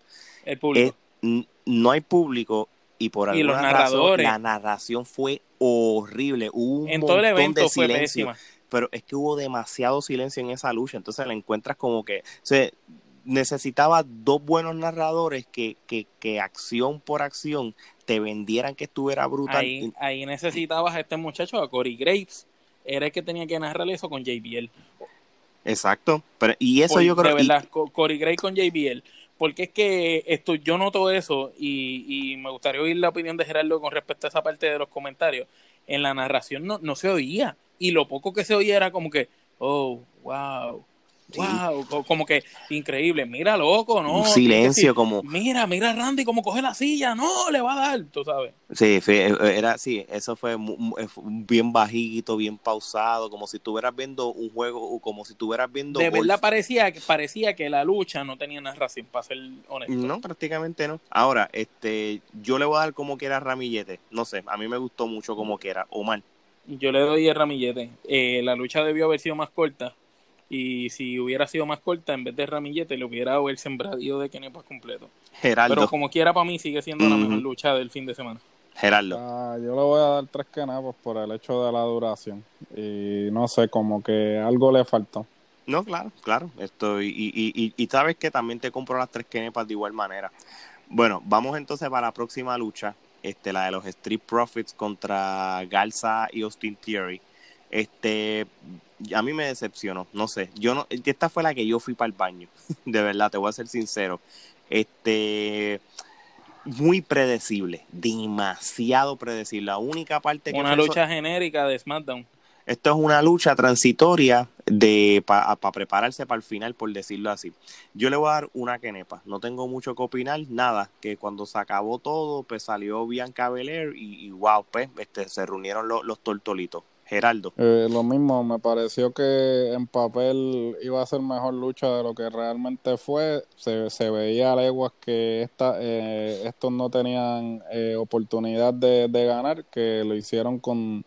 El público. no hay público y por alguna razón la narración fue horrible. Hubo un en todo el evento de silencio, Pero es que hubo demasiado silencio en esa lucha. Entonces la encuentras como que. se necesitaba dos buenos narradores que, que, que acción por acción te vendieran que estuviera brutal. Ahí, ahí necesitabas a este muchacho, a Corey Graves. Era el que tenía que narrar eso con JBL. Exacto. Pero, y eso yo creo que. De verdad, Corey Graves con JBL. Porque es que esto, yo noto eso y, y me gustaría oír la opinión de Gerardo con respecto a esa parte de los comentarios. En la narración no, no se oía. Y lo poco que se oía era como que, oh, wow Wow, como que increíble. Mira, loco, ¿no? Un silencio como. Mira, mira Randy cómo coge la silla. No, le va a dar, tú sabes. Sí, eh, era, sí, eso fue bien bajito, bien pausado, como si estuvieras viendo un juego, como si estuvieras viendo. De verdad parecía, parecía que la lucha no tenía narración, para ser honesto. No, prácticamente no. Ahora, este, yo le voy a dar como que era Ramillete. No sé, a mí me gustó mucho como que era Omar. Yo le doy el Ramillete. Eh, la lucha debió haber sido más corta y si hubiera sido más corta, en vez de ramillete, le hubiera dado el sembradío de Kenepas completo. Geraldo. Pero como quiera, para mí sigue siendo la mejor lucha del fin de semana. Geraldo. Ah, yo le voy a dar tres Kenepas por el hecho de la duración. Y no sé, como que algo le faltó. No, claro, claro. Esto, y, y, y, sabes que también te compro las tres Kenepas de igual manera. Bueno, vamos entonces para la próxima lucha, este, la de los Street Profits contra Garza y Austin Theory. Este, a mí me decepcionó, no sé, yo no, esta fue la que yo fui para el baño, de verdad, te voy a ser sincero. Este, muy predecible, demasiado predecible. La única parte que una lucha genérica de SmackDown. Esto es una lucha transitoria de para prepararse para el final, por decirlo así. Yo le voy a dar una quenepa. No tengo mucho que opinar, nada. Que cuando se acabó todo, pues salió Bianca Belair y, y wow, pues este, se reunieron los, los tortolitos. Geraldo. Eh, lo mismo, me pareció que en papel iba a ser mejor lucha de lo que realmente fue. Se, se veía a leguas que esta, eh, estos no tenían eh, oportunidad de, ganar, que lo hicieron con,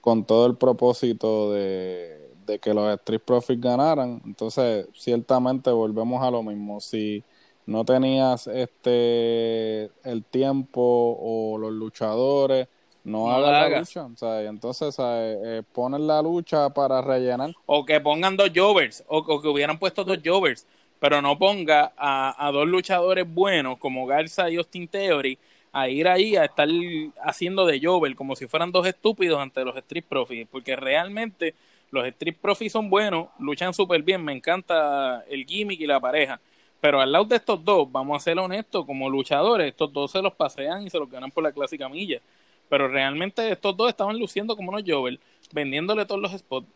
con todo el propósito de, de que los Street Profits ganaran. Entonces, ciertamente volvemos a lo mismo. Si no tenías este el tiempo o los luchadores no, haga la lucha. O sea, entonces eh, ponen la lucha para rellenar. O que pongan dos Jovers, o, que hubieran puesto dos Jovers, pero no ponga a, dos luchadores buenos como Garza y Austin Theory a ir ahí a estar haciendo de Jover como si fueran dos estúpidos ante los Street Profits, porque realmente los Street Profits son buenos, luchan súper bien, me encanta el gimmick y la pareja. Pero al lado de estos dos, vamos a ser honestos, como luchadores, estos dos se los pasean y se los ganan por la clásica milla. Pero realmente estos dos estaban luciendo como unos Jovel, vendiéndole todos los spots.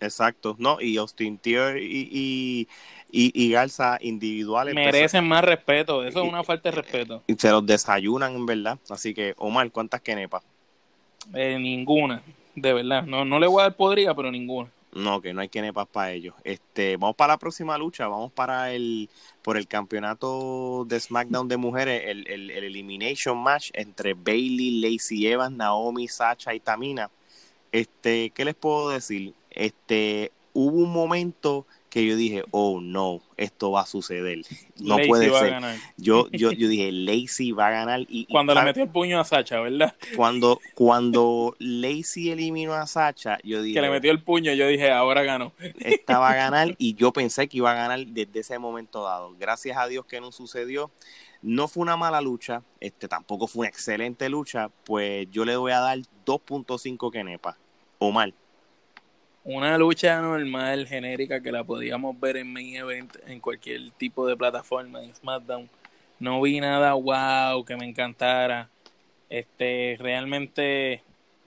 Exacto, ¿no? Y Austin Tier y, y, y, Garza individuales. Merecen más respeto, eso es una falta de respeto. Y se los desayunan, en verdad. Así que, Omar, ¿cuántas quenepas? Eh, ninguna, de verdad. No, no le voy a dar podría, pero ninguna. No, que no hay quenepas para ellos. Este, vamos para la próxima lucha, vamos para el por el campeonato de SmackDown de mujeres, el, el, Elimination Match entre Bailey, Lacey Evans, Naomi, Sacha y Tamina. Este, ¿qué les puedo decir? Este, hubo un momento que yo dije, oh no, esto va a suceder. No puede ser. Yo, yo, yo dije, Lacey va a ganar. Y, cuando le metió el puño a Sacha, ¿verdad? Cuando, cuando Lacey eliminó a Sacha, yo dije. Que le metió el puño, yo dije, ahora ganó. Esta va a ganar y yo pensé que iba a ganar desde ese momento dado. Gracias a Dios que no sucedió. No fue una mala lucha, este tampoco fue una excelente lucha, pues yo le voy a dar 2.5 kenepa o mal una lucha normal, genérica, que la podíamos ver en main event, en cualquier tipo de plataforma, en SmackDown. No vi nada wow que me encantara. Este, realmente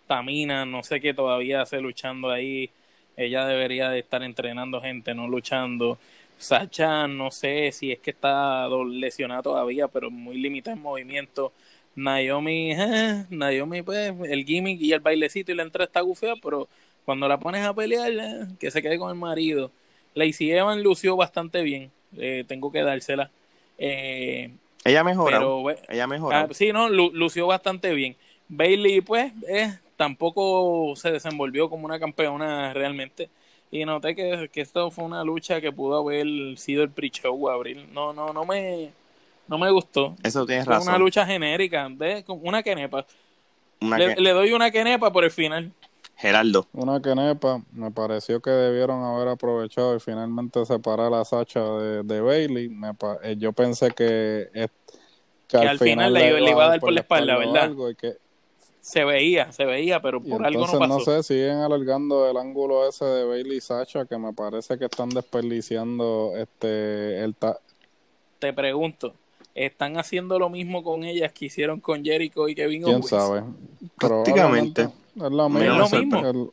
Tamina, no sé qué todavía hace luchando ahí. Ella debería de estar entrenando gente, no luchando. Sacha, no sé si es que está lesionada todavía, pero muy limitada en movimiento. Naomi, Naomi, pues, el gimmick y el bailecito y la entrada está gufeada, pero cuando la pones a pelear, eh, que se quede con el marido. Lacey Evans lució bastante bien, eh, tengo que dársela. Eh, ella mejoró. pero, ella mejoró. ah, sí, no, lu- lució bastante bien. Bailey, pues, eh, tampoco se desenvolvió como una campeona realmente. Y noté que, que esto fue una lucha que pudo haber sido el pre-show abril. No, no, no me, no me gustó. Eso tienes Fue razón. una lucha genérica, de, una quenepa. Una Le, que- le doy una quenepa por el final. Geraldo. Una quenepa, me pareció que debieron haber aprovechado y finalmente separar a Sacha de, de Bailey. Me pa- eh, yo pensé que, es- Que al final le iba- le iba a dar por la espalda, ¿verdad? algo y que, Se veía, se veía, pero por algo entonces, no no, pasó. sé, siguen alargando el ángulo ese de Bailey y Sacha que me parece que están desperdiciando este el ta- Te pregunto, ¿están haciendo lo mismo con ellas que hicieron con Jericho y Kevin quién Owens? sabe. Prácticamente. Es lo mismo. no me Es lo mismo. El-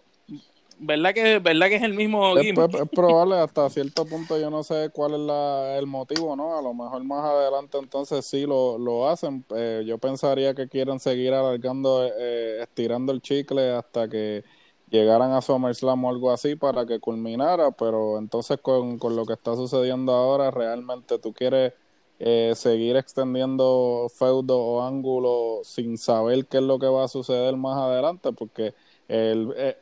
¿Verdad que, ¿Verdad que es el mismo es- es probable hasta cierto punto, yo no sé cuál es la, el motivo, ¿no? A lo mejor más adelante entonces sí lo, lo hacen. Eh, yo pensaría que quieren seguir alargando, eh, estirando el chicle hasta que llegaran a SummerSlam o algo así para que culminara, pero entonces con, con lo que está sucediendo ahora, realmente tú quieres eh, seguir extendiendo feudo o ángulo sin saber qué es lo que va a suceder más adelante, porque el... eh,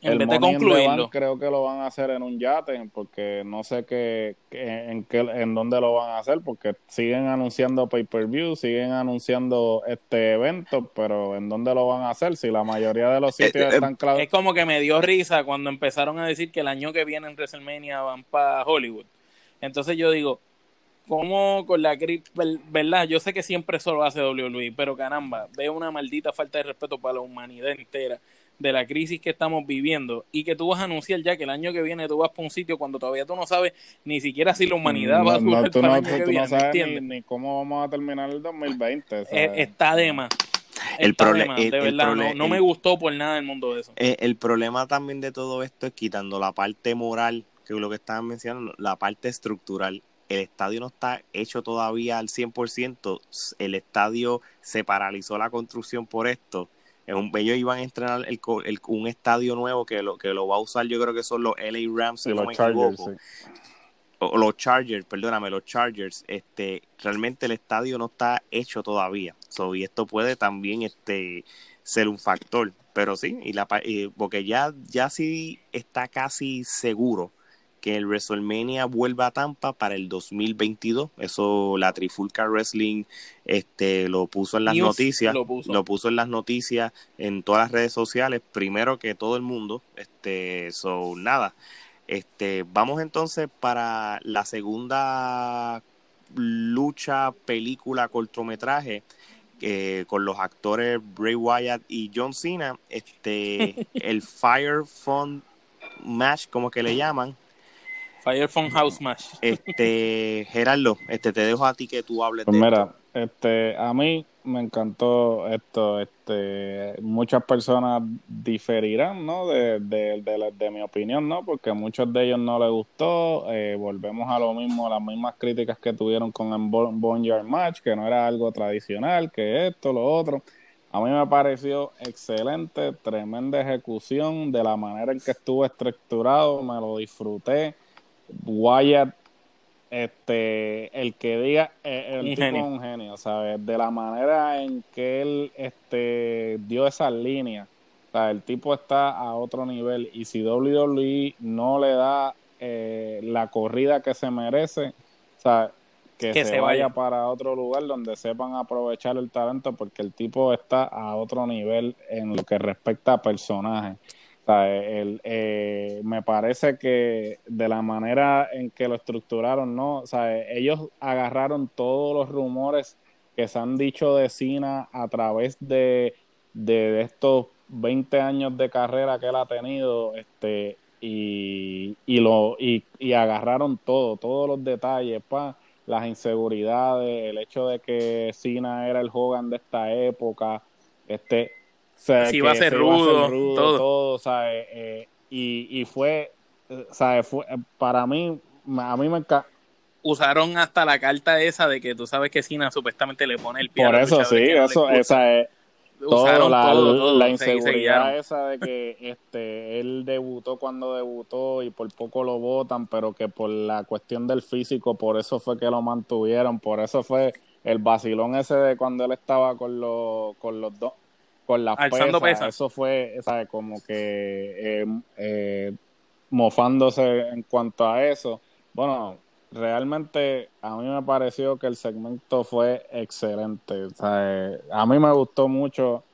en el vez de Money in the Bank concluirlo. creo que lo van a hacer en un yate, porque no sé qué, en qué, en dónde lo van a hacer, porque siguen anunciando pay-per-view, siguen anunciando este evento, pero en dónde lo van a hacer si la mayoría de los sitios Eh, eh, están claros. Es como que me dio risa cuando empezaron a decir que el año que viene en WrestleMania van para Hollywood. Entonces yo digo, ¿cómo con la verdad? Yo sé que siempre eso lo hace WWE, pero caramba, veo una maldita falta de respeto para la humanidad entera de la crisis que estamos viviendo y que tú vas a anunciar ya que el año que viene tú vas para un sitio cuando todavía tú no sabes ni siquiera si la humanidad va a no, durar no, tú para no, el año que tú viene, ¿me sabes ni, ni cómo vamos a terminar el 2020. Eh, ¿sabes? está de más. El Está de más, el- de el verdad, no, me gustó por nada el mundo de eso. Eh, el problema también de todo esto es quitando la parte moral, que es lo que estaban mencionando, la parte estructural. El estadio no está hecho todavía al 100%. El estadio se paralizó la construcción por esto. Ellos iban a entrenar el, el- un estadio nuevo que lo, que lo va a usar, yo creo que son los LA Rams, si no me Chargers, equivoco. sí. O los Chargers, perdóname, los Chargers, este, realmente el estadio no está hecho todavía. So, y esto puede también este, ser un factor. Pero sí, y la, y- porque ya, ya sí está casi seguro que el WrestleMania vuelva a Tampa para el 2022. Eso la Trifulca Wrestling este, lo puso en las News noticias. lo puso. Lo puso en las noticias en todas las redes sociales, primero que todo el mundo. Este, so, nada. Este, vamos entonces para la segunda lucha, película, cortometraje eh, con los actores Bray Wyatt y John Cena. Este, el Fire Fun Match, como que le llaman. Fire Phone House Match. Este, Gerardo, este, te dejo a ti que tú hables Pues de mira, esto. este, a mí me encantó esto, este, muchas personas diferirán, ¿no? De, de, de, de mi opinión, ¿no? Porque a muchos de ellos no les gustó, eh, volvemos a lo mismo, las mismas críticas que tuvieron con el Bon- Boneyard Match, que no era algo tradicional, que esto, lo otro. A mí me pareció excelente, tremenda ejecución de la manera en que estuvo estructurado, me lo disfruté. Wyatt este el que diga eh, el tipo es un genio sabes de la manera en que él este dio esas líneas o sea, el tipo está a otro nivel y si WWE no le da eh, la corrida que se merece o sea, que, Que se, se vaya vaya. para otro lugar donde sepan aprovechar el talento porque el tipo está a otro nivel en lo que respecta a personajes el, eh, me parece que de la manera en que lo estructuraron, ¿no? O sea, ellos agarraron todos los rumores que se han dicho de Cena a través de, de estos 20 años de carrera que él ha tenido, este, y, y lo, y, y agarraron todo, todos los detalles, pa, las inseguridades, el hecho de que Cena era el Hogan de esta época, este, sea, que iba a ser se rudo, todo. todo, ¿sabes? Eh, y, y fue, eh, ¿sabes? Fue, eh, para mí, a mí me encanta. Usaron hasta la carta esa de que tú sabes que Cena supuestamente le pone el pie a Por eso, sí, eso, esa es. todo, la, la inseguridad esa de que este él debutó cuando debutó y por poco lo votan, pero que por la cuestión del físico, por eso fue que lo mantuvieron, por eso fue el vacilón ese de cuando él estaba con los con los dos con las pesas, eso fue ¿sabes? como que eh, eh, mofándose en cuanto a eso. Bueno, realmente a mí me pareció que el segmento fue excelente. a mí me gustó mucho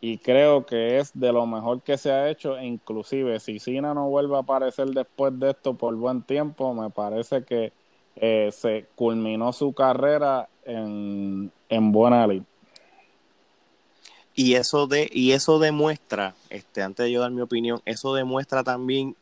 y creo que es de lo mejor que se ha hecho. Inclusive, si Cena no vuelve a aparecer después de esto por buen tiempo, me parece que eh, se culminó su carrera en, en buena lid. Y eso de, y eso demuestra, este, antes de yo dar mi opinión, eso demuestra también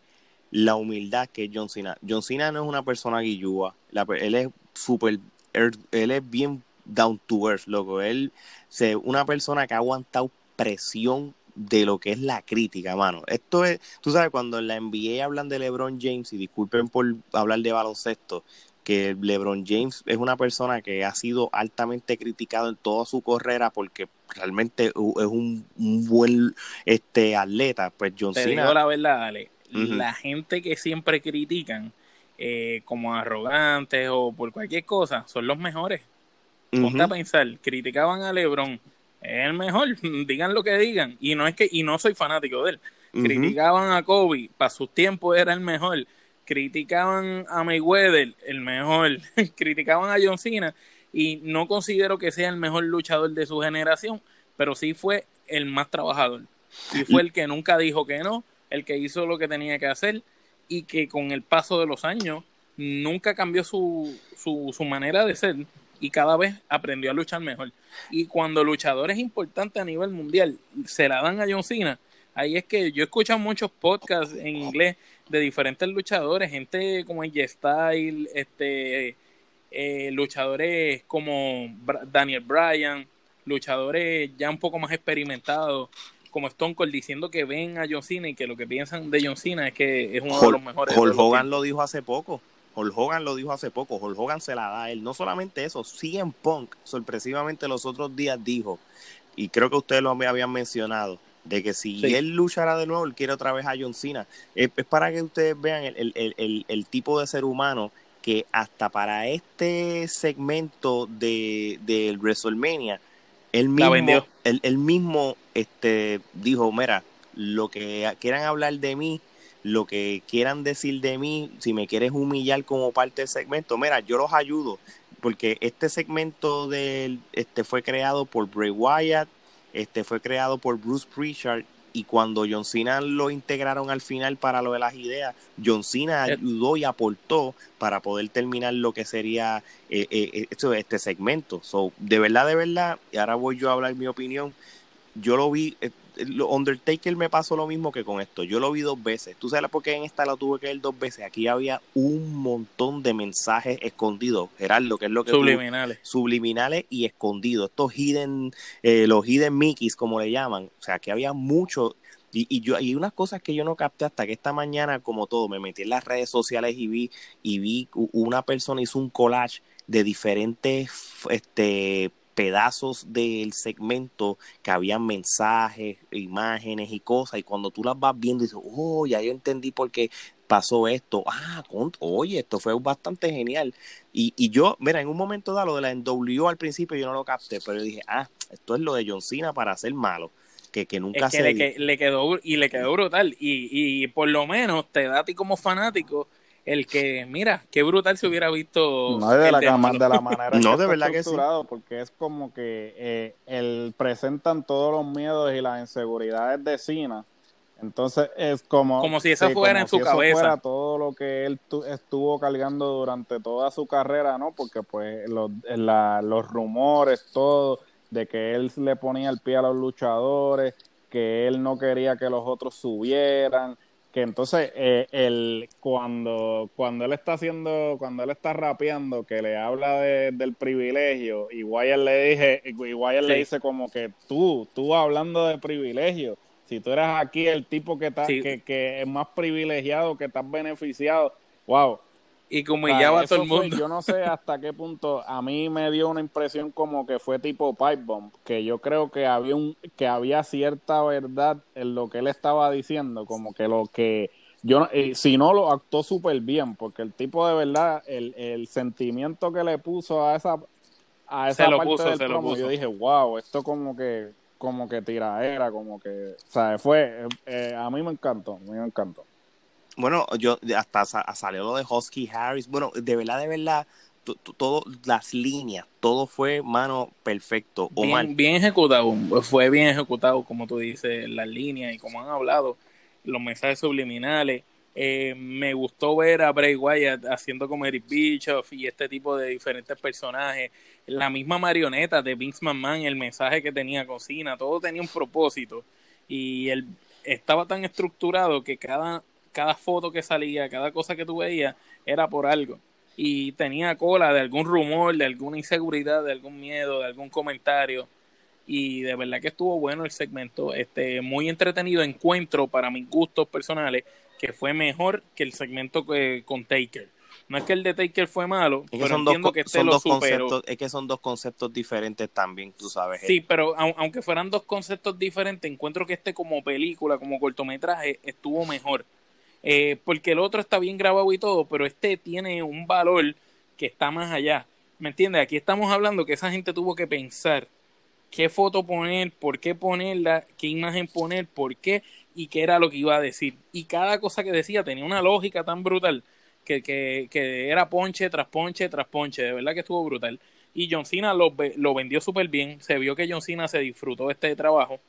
la humildad que es John Cena. John Cena no es una persona guillúa, él es súper, él, es bien down to earth, loco. Él es una persona que ha aguantado presión de lo que es la crítica, mano. Esto es, tú sabes, cuando en la NBA hablan de LeBron James, y disculpen por hablar de baloncesto, que LeBron James es una persona que ha sido altamente criticado en toda su carrera porque realmente es un, buen este atleta. Pues John Te Digo la verdad, Ale, la gente que siempre critican eh, como arrogantes o por cualquier cosa son los mejores. Ponte a pensar, criticaban a LeBron, es el mejor, digan lo que digan, y no es que y no soy fanático de él. Criticaban a Kobe, para sus tiempos era el mejor. Criticaban a Mayweather, el mejor. criticaban a John Cena y no considero que sea el mejor luchador de su generación, pero sí fue el más trabajador. Y fue el que nunca dijo que no, el que hizo lo que tenía que hacer y que con el paso de los años nunca cambió su, su, su manera de ser y cada vez aprendió a luchar mejor. Y cuando luchadores importantes a nivel mundial se la dan a John Cena, ahí es que yo escucho muchos podcasts en inglés de diferentes luchadores, gente como J Style, este, eh, luchadores como Daniel Bryan, luchadores ya un poco más experimentados, como Stone Cold diciendo que ven a John Cena y que lo que piensan de John Cena es que es uno de los mejores. Hulk Hogan lo dijo hace poco. Hulk Hogan lo dijo hace poco. Hulk Hogan se la da a él. No solamente eso, en Punk sorpresivamente los otros días dijo, y creo que ustedes lo habían mencionado, de que si él luchará de nuevo, él quiere otra vez a John Cena. Es, para que ustedes vean el, el, el, el, tipo de ser humano que hasta para este segmento de, de WrestleMania él mismo, él, mismo este, dijo, mira, lo que quieran hablar de mí, lo que quieran decir de mí, si me quieres humillar como parte del segmento, mira, yo los ayudo, porque este segmento del, este fue creado por Bray Wyatt, este fue creado por Bruce Prichard y cuando John Cena lo integraron al final para lo de las ideas, John Cena eh. ayudó y aportó para poder terminar lo que sería eh, eh, este segmento. So, de verdad, de verdad, y ahora voy yo a hablar mi opinión, yo lo vi, Undertaker me pasó lo mismo que con esto. Yo lo vi dos veces. ¿Tú sabes por qué en esta lo tuve que ver dos veces? Aquí había un montón de mensajes escondidos. Gerardo, que es lo que. Subliminales. subliminales y escondidos. Estos hidden, eh, los hidden Mickeys, como le llaman. O sea, que había mucho. Y, y yo y unas cosas que yo no capté hasta que esta mañana, como todo, me metí en las redes sociales y vi, y vi una persona hizo un collage de diferentes este pedazos del segmento que habían mensajes, imágenes y cosas, y cuando tú las vas viendo dices, oh, ya yo entendí por qué pasó esto, ah, oye, esto fue bastante genial. Y, y yo, mira, en un momento dado, lo de la NWO al principio yo no lo capté, pero yo dije, ah, esto es lo de John Cena para ser malo. Que, que nunca se le, le, quedó y le quedó brutal y, y por lo menos te da a ti como fanático el que, mira, qué brutal se hubiera visto. No de la, de la manera no, de verdad que sí. Porque es como que eh, el, presentan todos los miedos y las inseguridades de Cena. Entonces es como. Como si eso fuera en su cabeza. fuera todo lo que él estuvo cargando durante toda su carrera, ¿no? Porque, pues, los, los rumores, todo, de que él le ponía el pie a los luchadores, que él no quería que los otros subieran que entonces eh, el, cuando, cuando él está haciendo, cuando él está rapeando, que le habla del privilegio, y Wyatt le dije, y le dice como que tú, tú hablando de privilegio, si tú eres aquí el tipo que, está, que, que es más privilegiado, que estás beneficiado, wow. Y como ya va todo el mundo. yo no sé hasta qué punto a mí me dio una impresión como que fue tipo pipe bomb, que yo creo que había un que había cierta verdad en lo que él estaba diciendo, como que lo que yo eh, si no lo actuó súper bien, porque el tipo de verdad el, el sentimiento que le puso a esa a esa parte del promo, yo dije, "Wow, esto como que como que tiraera, como que, o sea, fue eh, a mí me encantó, a mí me encantó. Bueno, yo hasta salió lo de Husky Harris. Bueno, de verdad, de verdad, todas las líneas, todo fue mano perfecto. Bien, bien, ejecutado, fue bien ejecutado, como tú dices, las líneas y como han hablado, los mensajes subliminales. Eh, me gustó ver a Bray Wyatt haciendo como Eric Bischoff y este tipo de diferentes personajes. La misma marioneta de Vince McMahon, el mensaje que tenía Cocina, todo tenía un propósito. Y él estaba tan estructurado que cada cada foto que salía, cada cosa que tú veías, era por algo. Y tenía cola de algún rumor, de alguna inseguridad, de algún miedo, de algún comentario. Y de verdad que estuvo bueno el segmento. Este, muy entretenido encuentro para mis gustos personales, que fue mejor que el segmento con Taker. No es que el de Taker fue malo, pero son entiendo dos, que este lo conceptos, Es que son dos conceptos diferentes también, tú sabes. Sí, pero aunque fueran dos conceptos diferentes, encuentro que este como película, como cortometraje, estuvo mejor. Eh, porque el otro está bien grabado y todo, pero este tiene un valor que está más allá. ¿Me entiendes? Aquí estamos hablando que esa gente tuvo que pensar qué foto poner, por qué ponerla, qué imagen poner, por qué y qué era lo que iba a decir. Y cada cosa que decía tenía una lógica tan brutal que, que, era ponche tras ponche tras ponche. De verdad que estuvo brutal. Y John Cena lo, vendió súper bien. Se vio que John Cena se disfrutó de este trabajo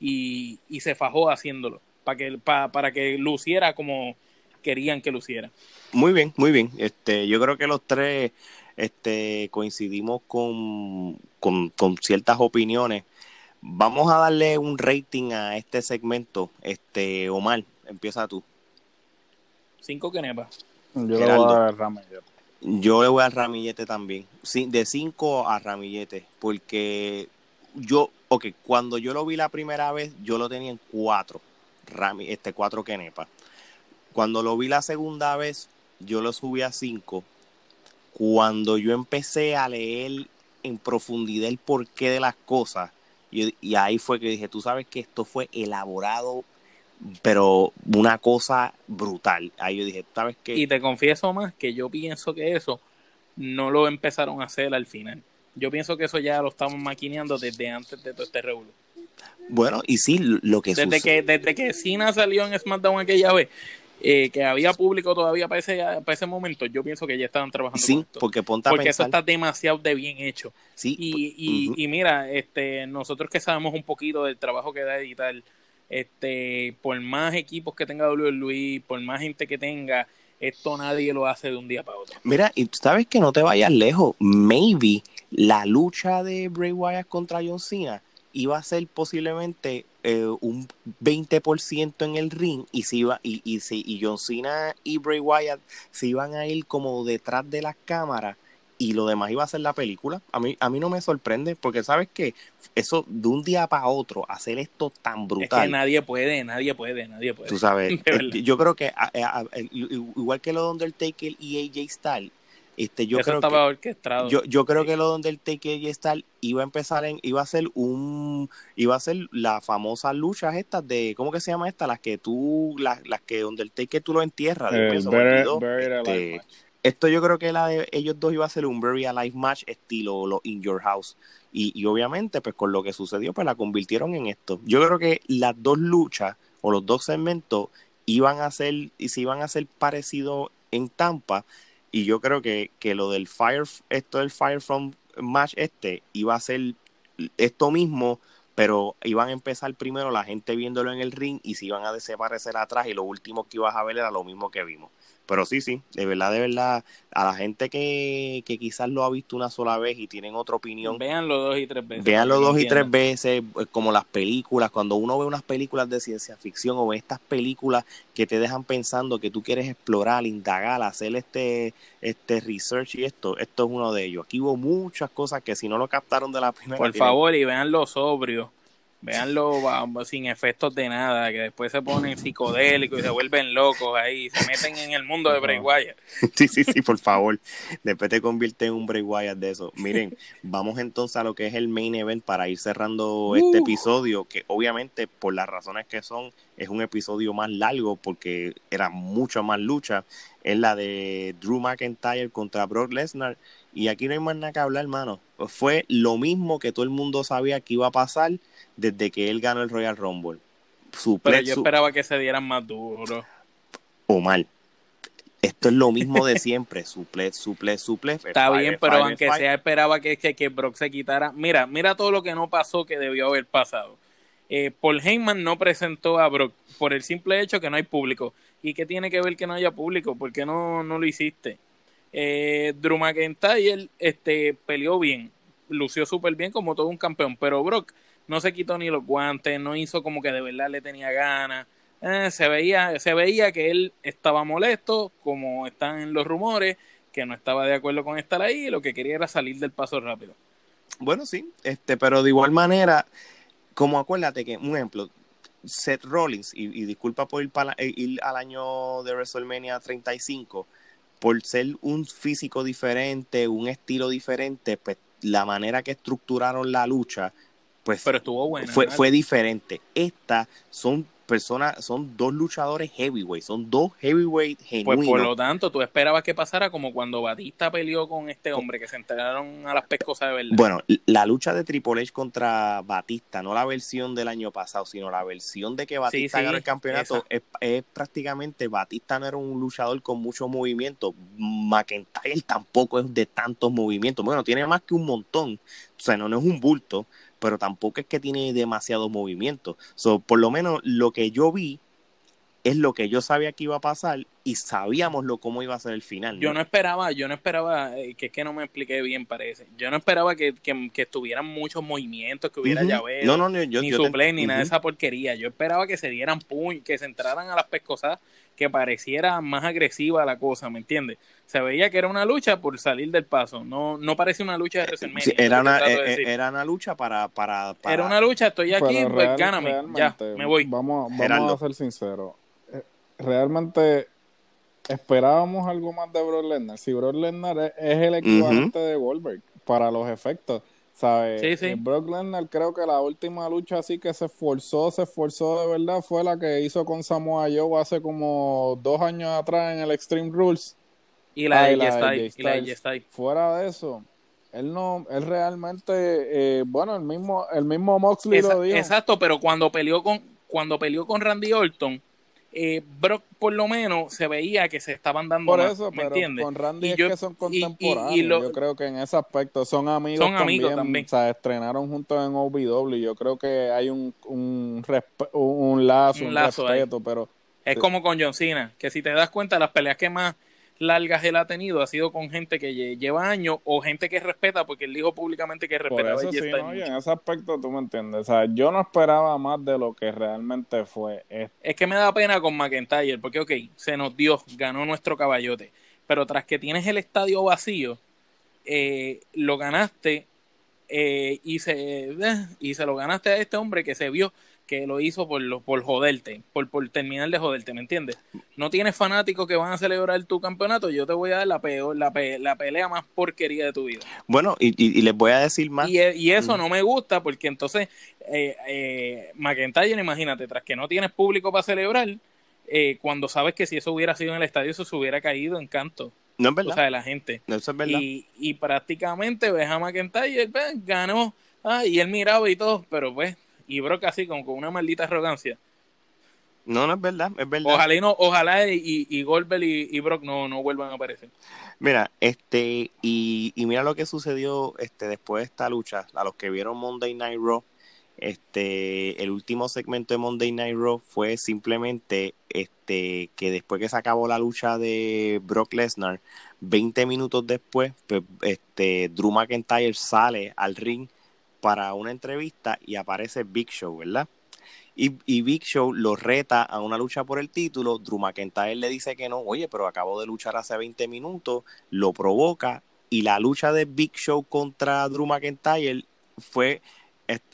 y se fajó haciéndolo para que, para que luciera como querían que luciera. Muy bien, muy bien. Este, yo creo que los tres este, coincidimos con, con, ciertas opiniones. Vamos a darle un rating a este segmento. Este, Omar, empieza tú. Cinco quenepas. Yo le voy a dar ramillete. Yo le voy a ramillete también. De cinco a ramillete. Porque yo, ok, cuando yo lo vi la primera vez, yo lo tenía en cuatro Rami, este 4 Kenepa. Cuando lo vi la segunda vez, yo lo subí a 5. Cuando yo empecé a leer en profundidad el porqué de las cosas, y, ahí fue que dije, tú sabes que esto fue elaborado, pero una cosa brutal. Ahí yo dije, ¿sabes qué? Y te confieso más que yo pienso que eso no lo empezaron a hacer al final. Yo pienso que eso ya lo estamos maquineando desde antes de todo este revuelo. Bueno, y sí, lo que desde que Desde que Cena salió en SmackDown aquella vez, eh, que había público todavía para ese, para ese momento, yo pienso que ya estaban trabajando sí, porque ponte Porque eso está demasiado de bien hecho. Sí. Y, y, y mira, este, nosotros que sabemos un poquito del trabajo que da editar, este, por más equipos que tenga WWE, por más gente que tenga, esto nadie lo hace de un día para otro. Mira, y tú sabes que no te vayas lejos. Maybe la lucha de Bray Wyatt contra John Cena iba a ser posiblemente eh, un 20% en el ring y se iba y, y, y John Cena y Bray Wyatt se iban a ir como detrás de las cámaras y lo demás iba a ser la película. A mí, a mí no me sorprende porque sabes que eso de un día para otro, hacer esto tan brutal. Es que nadie puede, nadie puede, nadie puede. Tú sabes, yo creo que igual que lo de Undertaker y AJ Styles, este, yo creo estaba que, orquestado. Yo, yo creo que lo donde el Take y Star iba a empezar en, iba a ser un, iba a ser la famosa luchas estas de, ¿cómo que se llama esta? Las que tú, las, las que donde el Take tú lo entierras. Este, esto yo creo que la de ellos dos iba a ser un very alive match estilo lo In Your House. Y, y obviamente, pues con lo que sucedió, pues la convirtieron en esto. Yo creo que las dos luchas o los dos segmentos iban a ser, y se iban a ser parecidos en Tampa, y yo creo que, que lo del Fire, esto del Fire from Match este, iba a ser esto mismo, pero iban a empezar primero la gente viéndolo en el ring y se iban a desaparecer atrás y lo último que ibas a ver era lo mismo que vimos. Pero sí, sí, de verdad, de verdad, a la gente que, que quizás lo ha visto una sola vez y tienen otra opinión. Véanlo dos y tres veces. Véanlo dos y tres veces, eh, como las películas, cuando uno ve unas películas de ciencia ficción o ve estas películas que te dejan pensando que tú quieres explorar, indagar, hacer este, este research y esto, esto es uno de ellos. Aquí hubo muchas cosas que si no lo captaron de la primera... Por favor, y véanlo sobrio Véanlo sin efectos de nada, que después se ponen psicodélicos y se vuelven locos ahí, se meten en el mundo de Bray Wyatt. Sí, sí, sí, por favor. Después te convierte en un Bray Wyatt de eso. Miren, vamos entonces a lo que es el main event para ir cerrando este uh. episodio, que obviamente por las razones que son, es un episodio más largo porque era mucho más lucha. Es la de Drew McIntyre contra Brock Lesnar. Y aquí no hay más nada que hablar, hermano. Fue lo mismo que todo el mundo sabía que iba a pasar desde que él ganó el Royal Rumble. Pero yo esperaba que se dieran más duro. O mal. Esto es lo mismo de siempre, suple, suple, suple. Está bien, pero aunque sea esperaba que, que, que, Brock se quitara. Mira, mira todo lo que no pasó que debió haber pasado. Eh, Paul Heyman no presentó a Brock por el simple hecho que no hay público. ¿Y qué tiene que ver que no haya público? ¿Por qué no, no lo hiciste? Eh, Drew McIntyre este, peleó bien, lució súper bien como todo un campeón, pero Brock no se quitó ni los guantes, no hizo como que de verdad le tenía ganas. Eh, se, veía, se veía que él estaba molesto, como están en los rumores, que no estaba de acuerdo con estar ahí y lo que quería era salir del paso rápido. Bueno, sí, este, pero de igual manera, como acuérdate que, un ejemplo, Seth Rollins, y, disculpa por ir, para, eh, ir al año de WrestleMania 35, por ser un físico diferente, un estilo diferente, pues la manera que estructuraron la lucha pues pero estuvo bueno fue, fue diferente. Estas son personas, son dos luchadores heavyweight, son dos heavyweight genuinos. Pues por lo tanto, tú esperabas que pasara como cuando Batista peleó con este hombre, que se enteraron a las pescosas de verdad. Bueno, la lucha de Triple H contra Batista, no la versión del año pasado, sino la versión de que Batista ganó el campeonato, es, es, prácticamente, Batista no era un luchador con mucho movimiento, McIntyre tampoco es de tantos movimientos, bueno, tiene más que un montón, o sea, no, no es un bulto, pero tampoco es que tiene demasiado movimiento. So, por lo menos lo que yo vi es lo que yo sabía que iba a pasar y sabíamos lo cómo iba a ser el final. Yo no esperaba, yo no esperaba, eh, que es que no me expliqué bien parece, yo no esperaba que, que, estuvieran muchos movimientos, que hubiera llaveo, no, no, ni yo ni nada de esa porquería, yo esperaba que se dieran puñ, que se entraran a las pescosas, que pareciera más agresiva la cosa, ¿me entiendes? Se veía que era una lucha por salir del paso, no no parece una lucha de WrestleMania. era, una, eh, eh, era una lucha para, para, Era una lucha, estoy aquí, pues gáname, ya, me voy. Vamos, vamos a ser sinceros, eh, realmente esperábamos algo más de Brock Lesnar. Si Brock Lesnar es, el equivalente de Goldberg para los efectos, ¿sabes? Sí, sí. Brock Lesnar creo que la última lucha así que se esforzó, se esforzó de verdad fue la que hizo con Samoa Joe hace como dos años atrás en el Extreme Rules y la, de, y Fuera de eso, él no, él realmente, eh, bueno, el mismo, el mismo Moxley lo dijo. Exacto, pero cuando peleó con, cuando peleó con Randy Orton, eh, Brock por lo menos se veía que se estaban dando por eso ¿me entiendes? con Randy es que son contemporáneos yo creo que en ese aspecto son amigos son amigos también, O sea, estrenaron juntos en OVW yo creo que hay un un, un lazo un, respeto pero es como con John Cena que si te das cuenta las peleas que más largas él ha tenido ha sido con gente que lleva años o gente que respeta, porque él dijo públicamente que respetaba Por eso sí, en ese aspecto tú me entiendes. O sea, yo no esperaba más de lo que realmente fue. Es que me da pena con McIntyre, porque, ok, se nos dio, ganó nuestro caballote, pero tras que tienes el estadio vacío, eh, lo ganaste eh, y, se, eh, y se lo ganaste a este hombre que se vio que lo hizo por, lo, por joderte, por, por terminar de joderte, ¿me entiendes? No tienes fanáticos que van a celebrar tu campeonato, yo te voy a dar la, peor, la, la pelea más porquería de tu vida. Bueno, y, y, les voy a decir más. Y, y eso mm. no me gusta porque entonces, eh, eh, McIntyre, imagínate, tras que no tienes público para celebrar, eh, cuando sabes que si eso hubiera sido en el estadio, eso se hubiera caído en canto. No es verdad. O sea, de la gente. No, eso es verdad. Y, y prácticamente ves a McIntyre, pues, ganó, ah, y él miraba y todo, pero pues y Brock así como con una maldita arrogancia. No, no es verdad, es verdad. Ojalá y, no, ojalá y, y Goldberg y, Brock no, no vuelvan a aparecer. Mira, este, y, y mira lo que sucedió este después de esta lucha, a los que vieron Monday Night Raw, este, el último segmento de Monday Night Raw fue simplemente este que después que se acabó la lucha de Brock Lesnar, 20 minutos después, pues, este Drew McIntyre sale al ring para una entrevista y aparece Big Show, ¿verdad? Y, y, Big Show lo reta a una lucha por el título. Drew McIntyre le dice que no, oye, pero acabo de luchar hace 20 minutos, lo provoca y la lucha de Big Show contra Drew McIntyre fue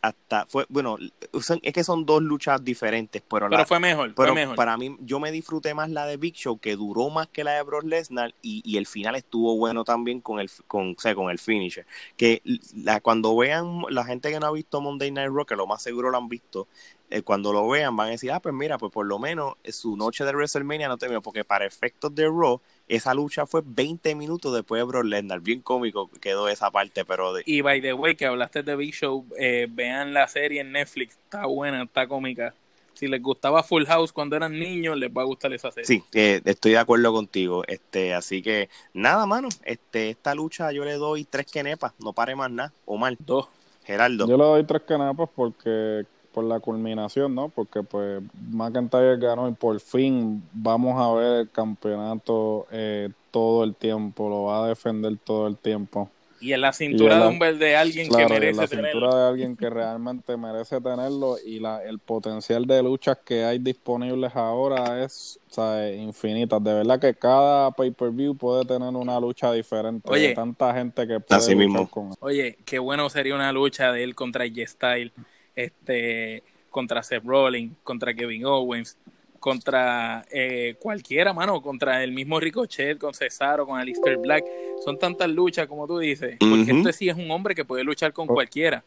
hasta fue bueno es que son dos luchas diferentes pero, pero fue mejor pero fue mejor. para mí yo me disfruté más la de Big Show que duró más que la de Brock Lesnar y, y el final estuvo bueno también con el con o sea, con el finisher que la, cuando vean la gente que no ha visto Monday Night Raw que lo más seguro lo han visto eh, cuando lo vean van a decir ah pues mira pues por lo menos su noche de WrestleMania no terminó porque para efectos de Raw esa lucha fue 20 minutos después de Brock Lesnar. Bien cómico quedó esa parte, pero... De... Y by the way, que hablaste de Big Show, eh, vean la serie en Netflix, está buena, está cómica. Si les gustaba Full House cuando eran niños, les va a gustar esa serie. Sí, eh, estoy de acuerdo contigo. Este, así que nada, mano. Este, esta lucha yo le doy tres quenepas, no pare más nada. O mal. Dos. Geraldo. Yo le doy tres quenepas porque por la culminación, ¿no? Porque pues McIntyre ganó y por fin vamos a ver el campeonato eh, todo el tiempo, lo va a defender todo el tiempo. Y en la cintura de un de alguien que merece en la cintura de alguien que realmente merece tenerlo y la, el potencial de luchas que hay disponibles ahora es o sea, infinitas. De verdad que cada pay-per-view puede tener una lucha diferente. Oye, de tanta gente que puede así mismo. con Oye, qué bueno sería una lucha de él contra J-Style este, contra Seth Rollins, contra Kevin Owens, contra eh, cualquiera, mano, contra el mismo Ricochet, con Cesaro, con Alistair Black. Son tantas luchas, como tú dices, porque este sí es un hombre que puede luchar con oh. cualquiera.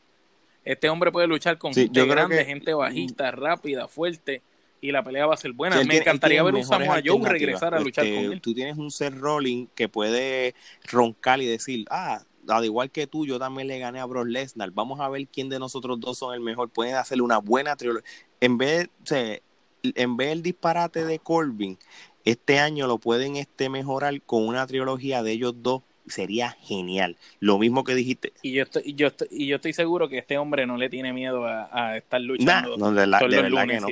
Este hombre puede luchar con gente grande, gente bajita, rápida, fuerte, y la pelea va a ser buena. Me encantaría ver un Samoa Joe regresar a luchar este, con él. Tú tienes un Seth Rollins que puede roncar y decir, ah, al igual que tú, yo también le gané a Brock Lesnar. Vamos a ver quién de nosotros dos son el mejor. Pueden hacerle una buena trilogía. En vez, en vez del disparate de Corbin, este año lo pueden este, mejorar con una trilogía de ellos dos. Sería genial. Lo mismo que dijiste. Y yo estoy, yo estoy, y yo estoy seguro que este hombre no le tiene miedo a, estar luchando. no, de, verdad que no.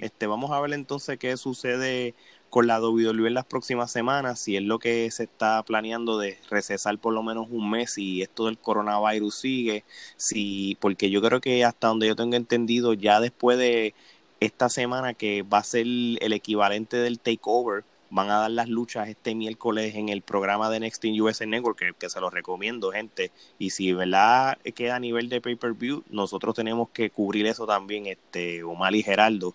este, vamos a ver entonces qué sucede con la WWE en las próximas semanas, si es lo que se está planeando de recesar por lo menos un mes, si esto del coronavirus sigue, si, porque yo creo que hasta donde yo tengo entendido, ya después de esta semana que va a ser el equivalente del takeover, van a dar las luchas este miércoles en el programa de Next in USA Network, que, se los recomiendo, gente. Y si verdad queda a nivel de pay-per-view, nosotros tenemos que cubrir eso también, este Omar y Geraldo.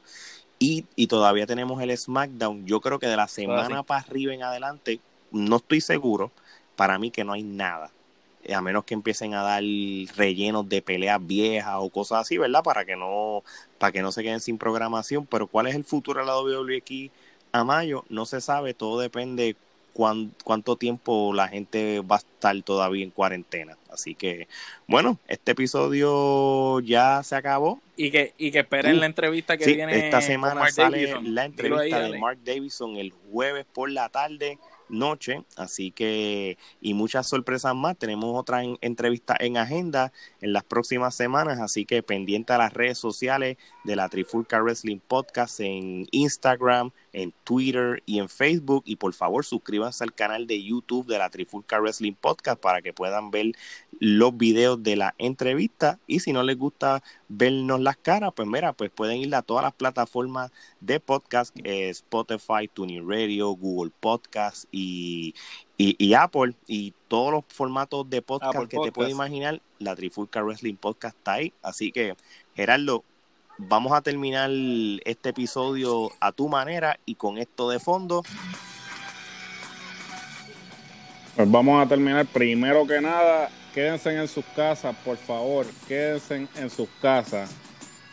Y, y todavía tenemos el SmackDown. Yo creo que de la semana para arriba en adelante, no estoy seguro. Para mí que no hay nada. A menos que empiecen a dar rellenos de peleas viejas o cosas así, ¿verdad? Para que no, para que no se queden sin programación. Pero cuál es el futuro de la WWE aquí a mayo, no se sabe. Todo depende cuánto tiempo la gente va a estar todavía en cuarentena. Así que, bueno, este episodio ya se acabó. Y que, y que esperen la entrevista que viene. Esta semana sale la entrevista de Mark Davidson el jueves por la tarde noche, así que y muchas sorpresas más. Tenemos otra entrevista en agenda en las próximas semanas, así que pendiente a las redes sociales de la Trifulca Wrestling Podcast en Instagram, en Twitter y en Facebook y por favor suscríbanse al canal de YouTube de la Trifulca Wrestling Podcast para que puedan ver los videos de la entrevista y si no les gusta vernos las caras, pues mira, pues pueden ir a todas las plataformas de podcast, eh, Spotify, Tuning Radio, Google Podcast y, y, Apple y todos los formatos de podcast que te puedes imaginar, la Trifulca Wrestling Podcast está ahí. Así que, Gerardo, vamos a terminar este episodio a tu manera y con esto de fondo. Pues vamos a terminar primero que nada quédense en sus casas, por favor, quédense en sus casas.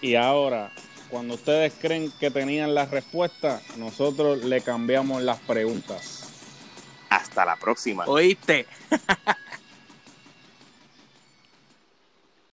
Y ahora, cuando ustedes creen que tenían la respuesta, nosotros le cambiamos las preguntas. Hasta la próxima. ¿Oíste?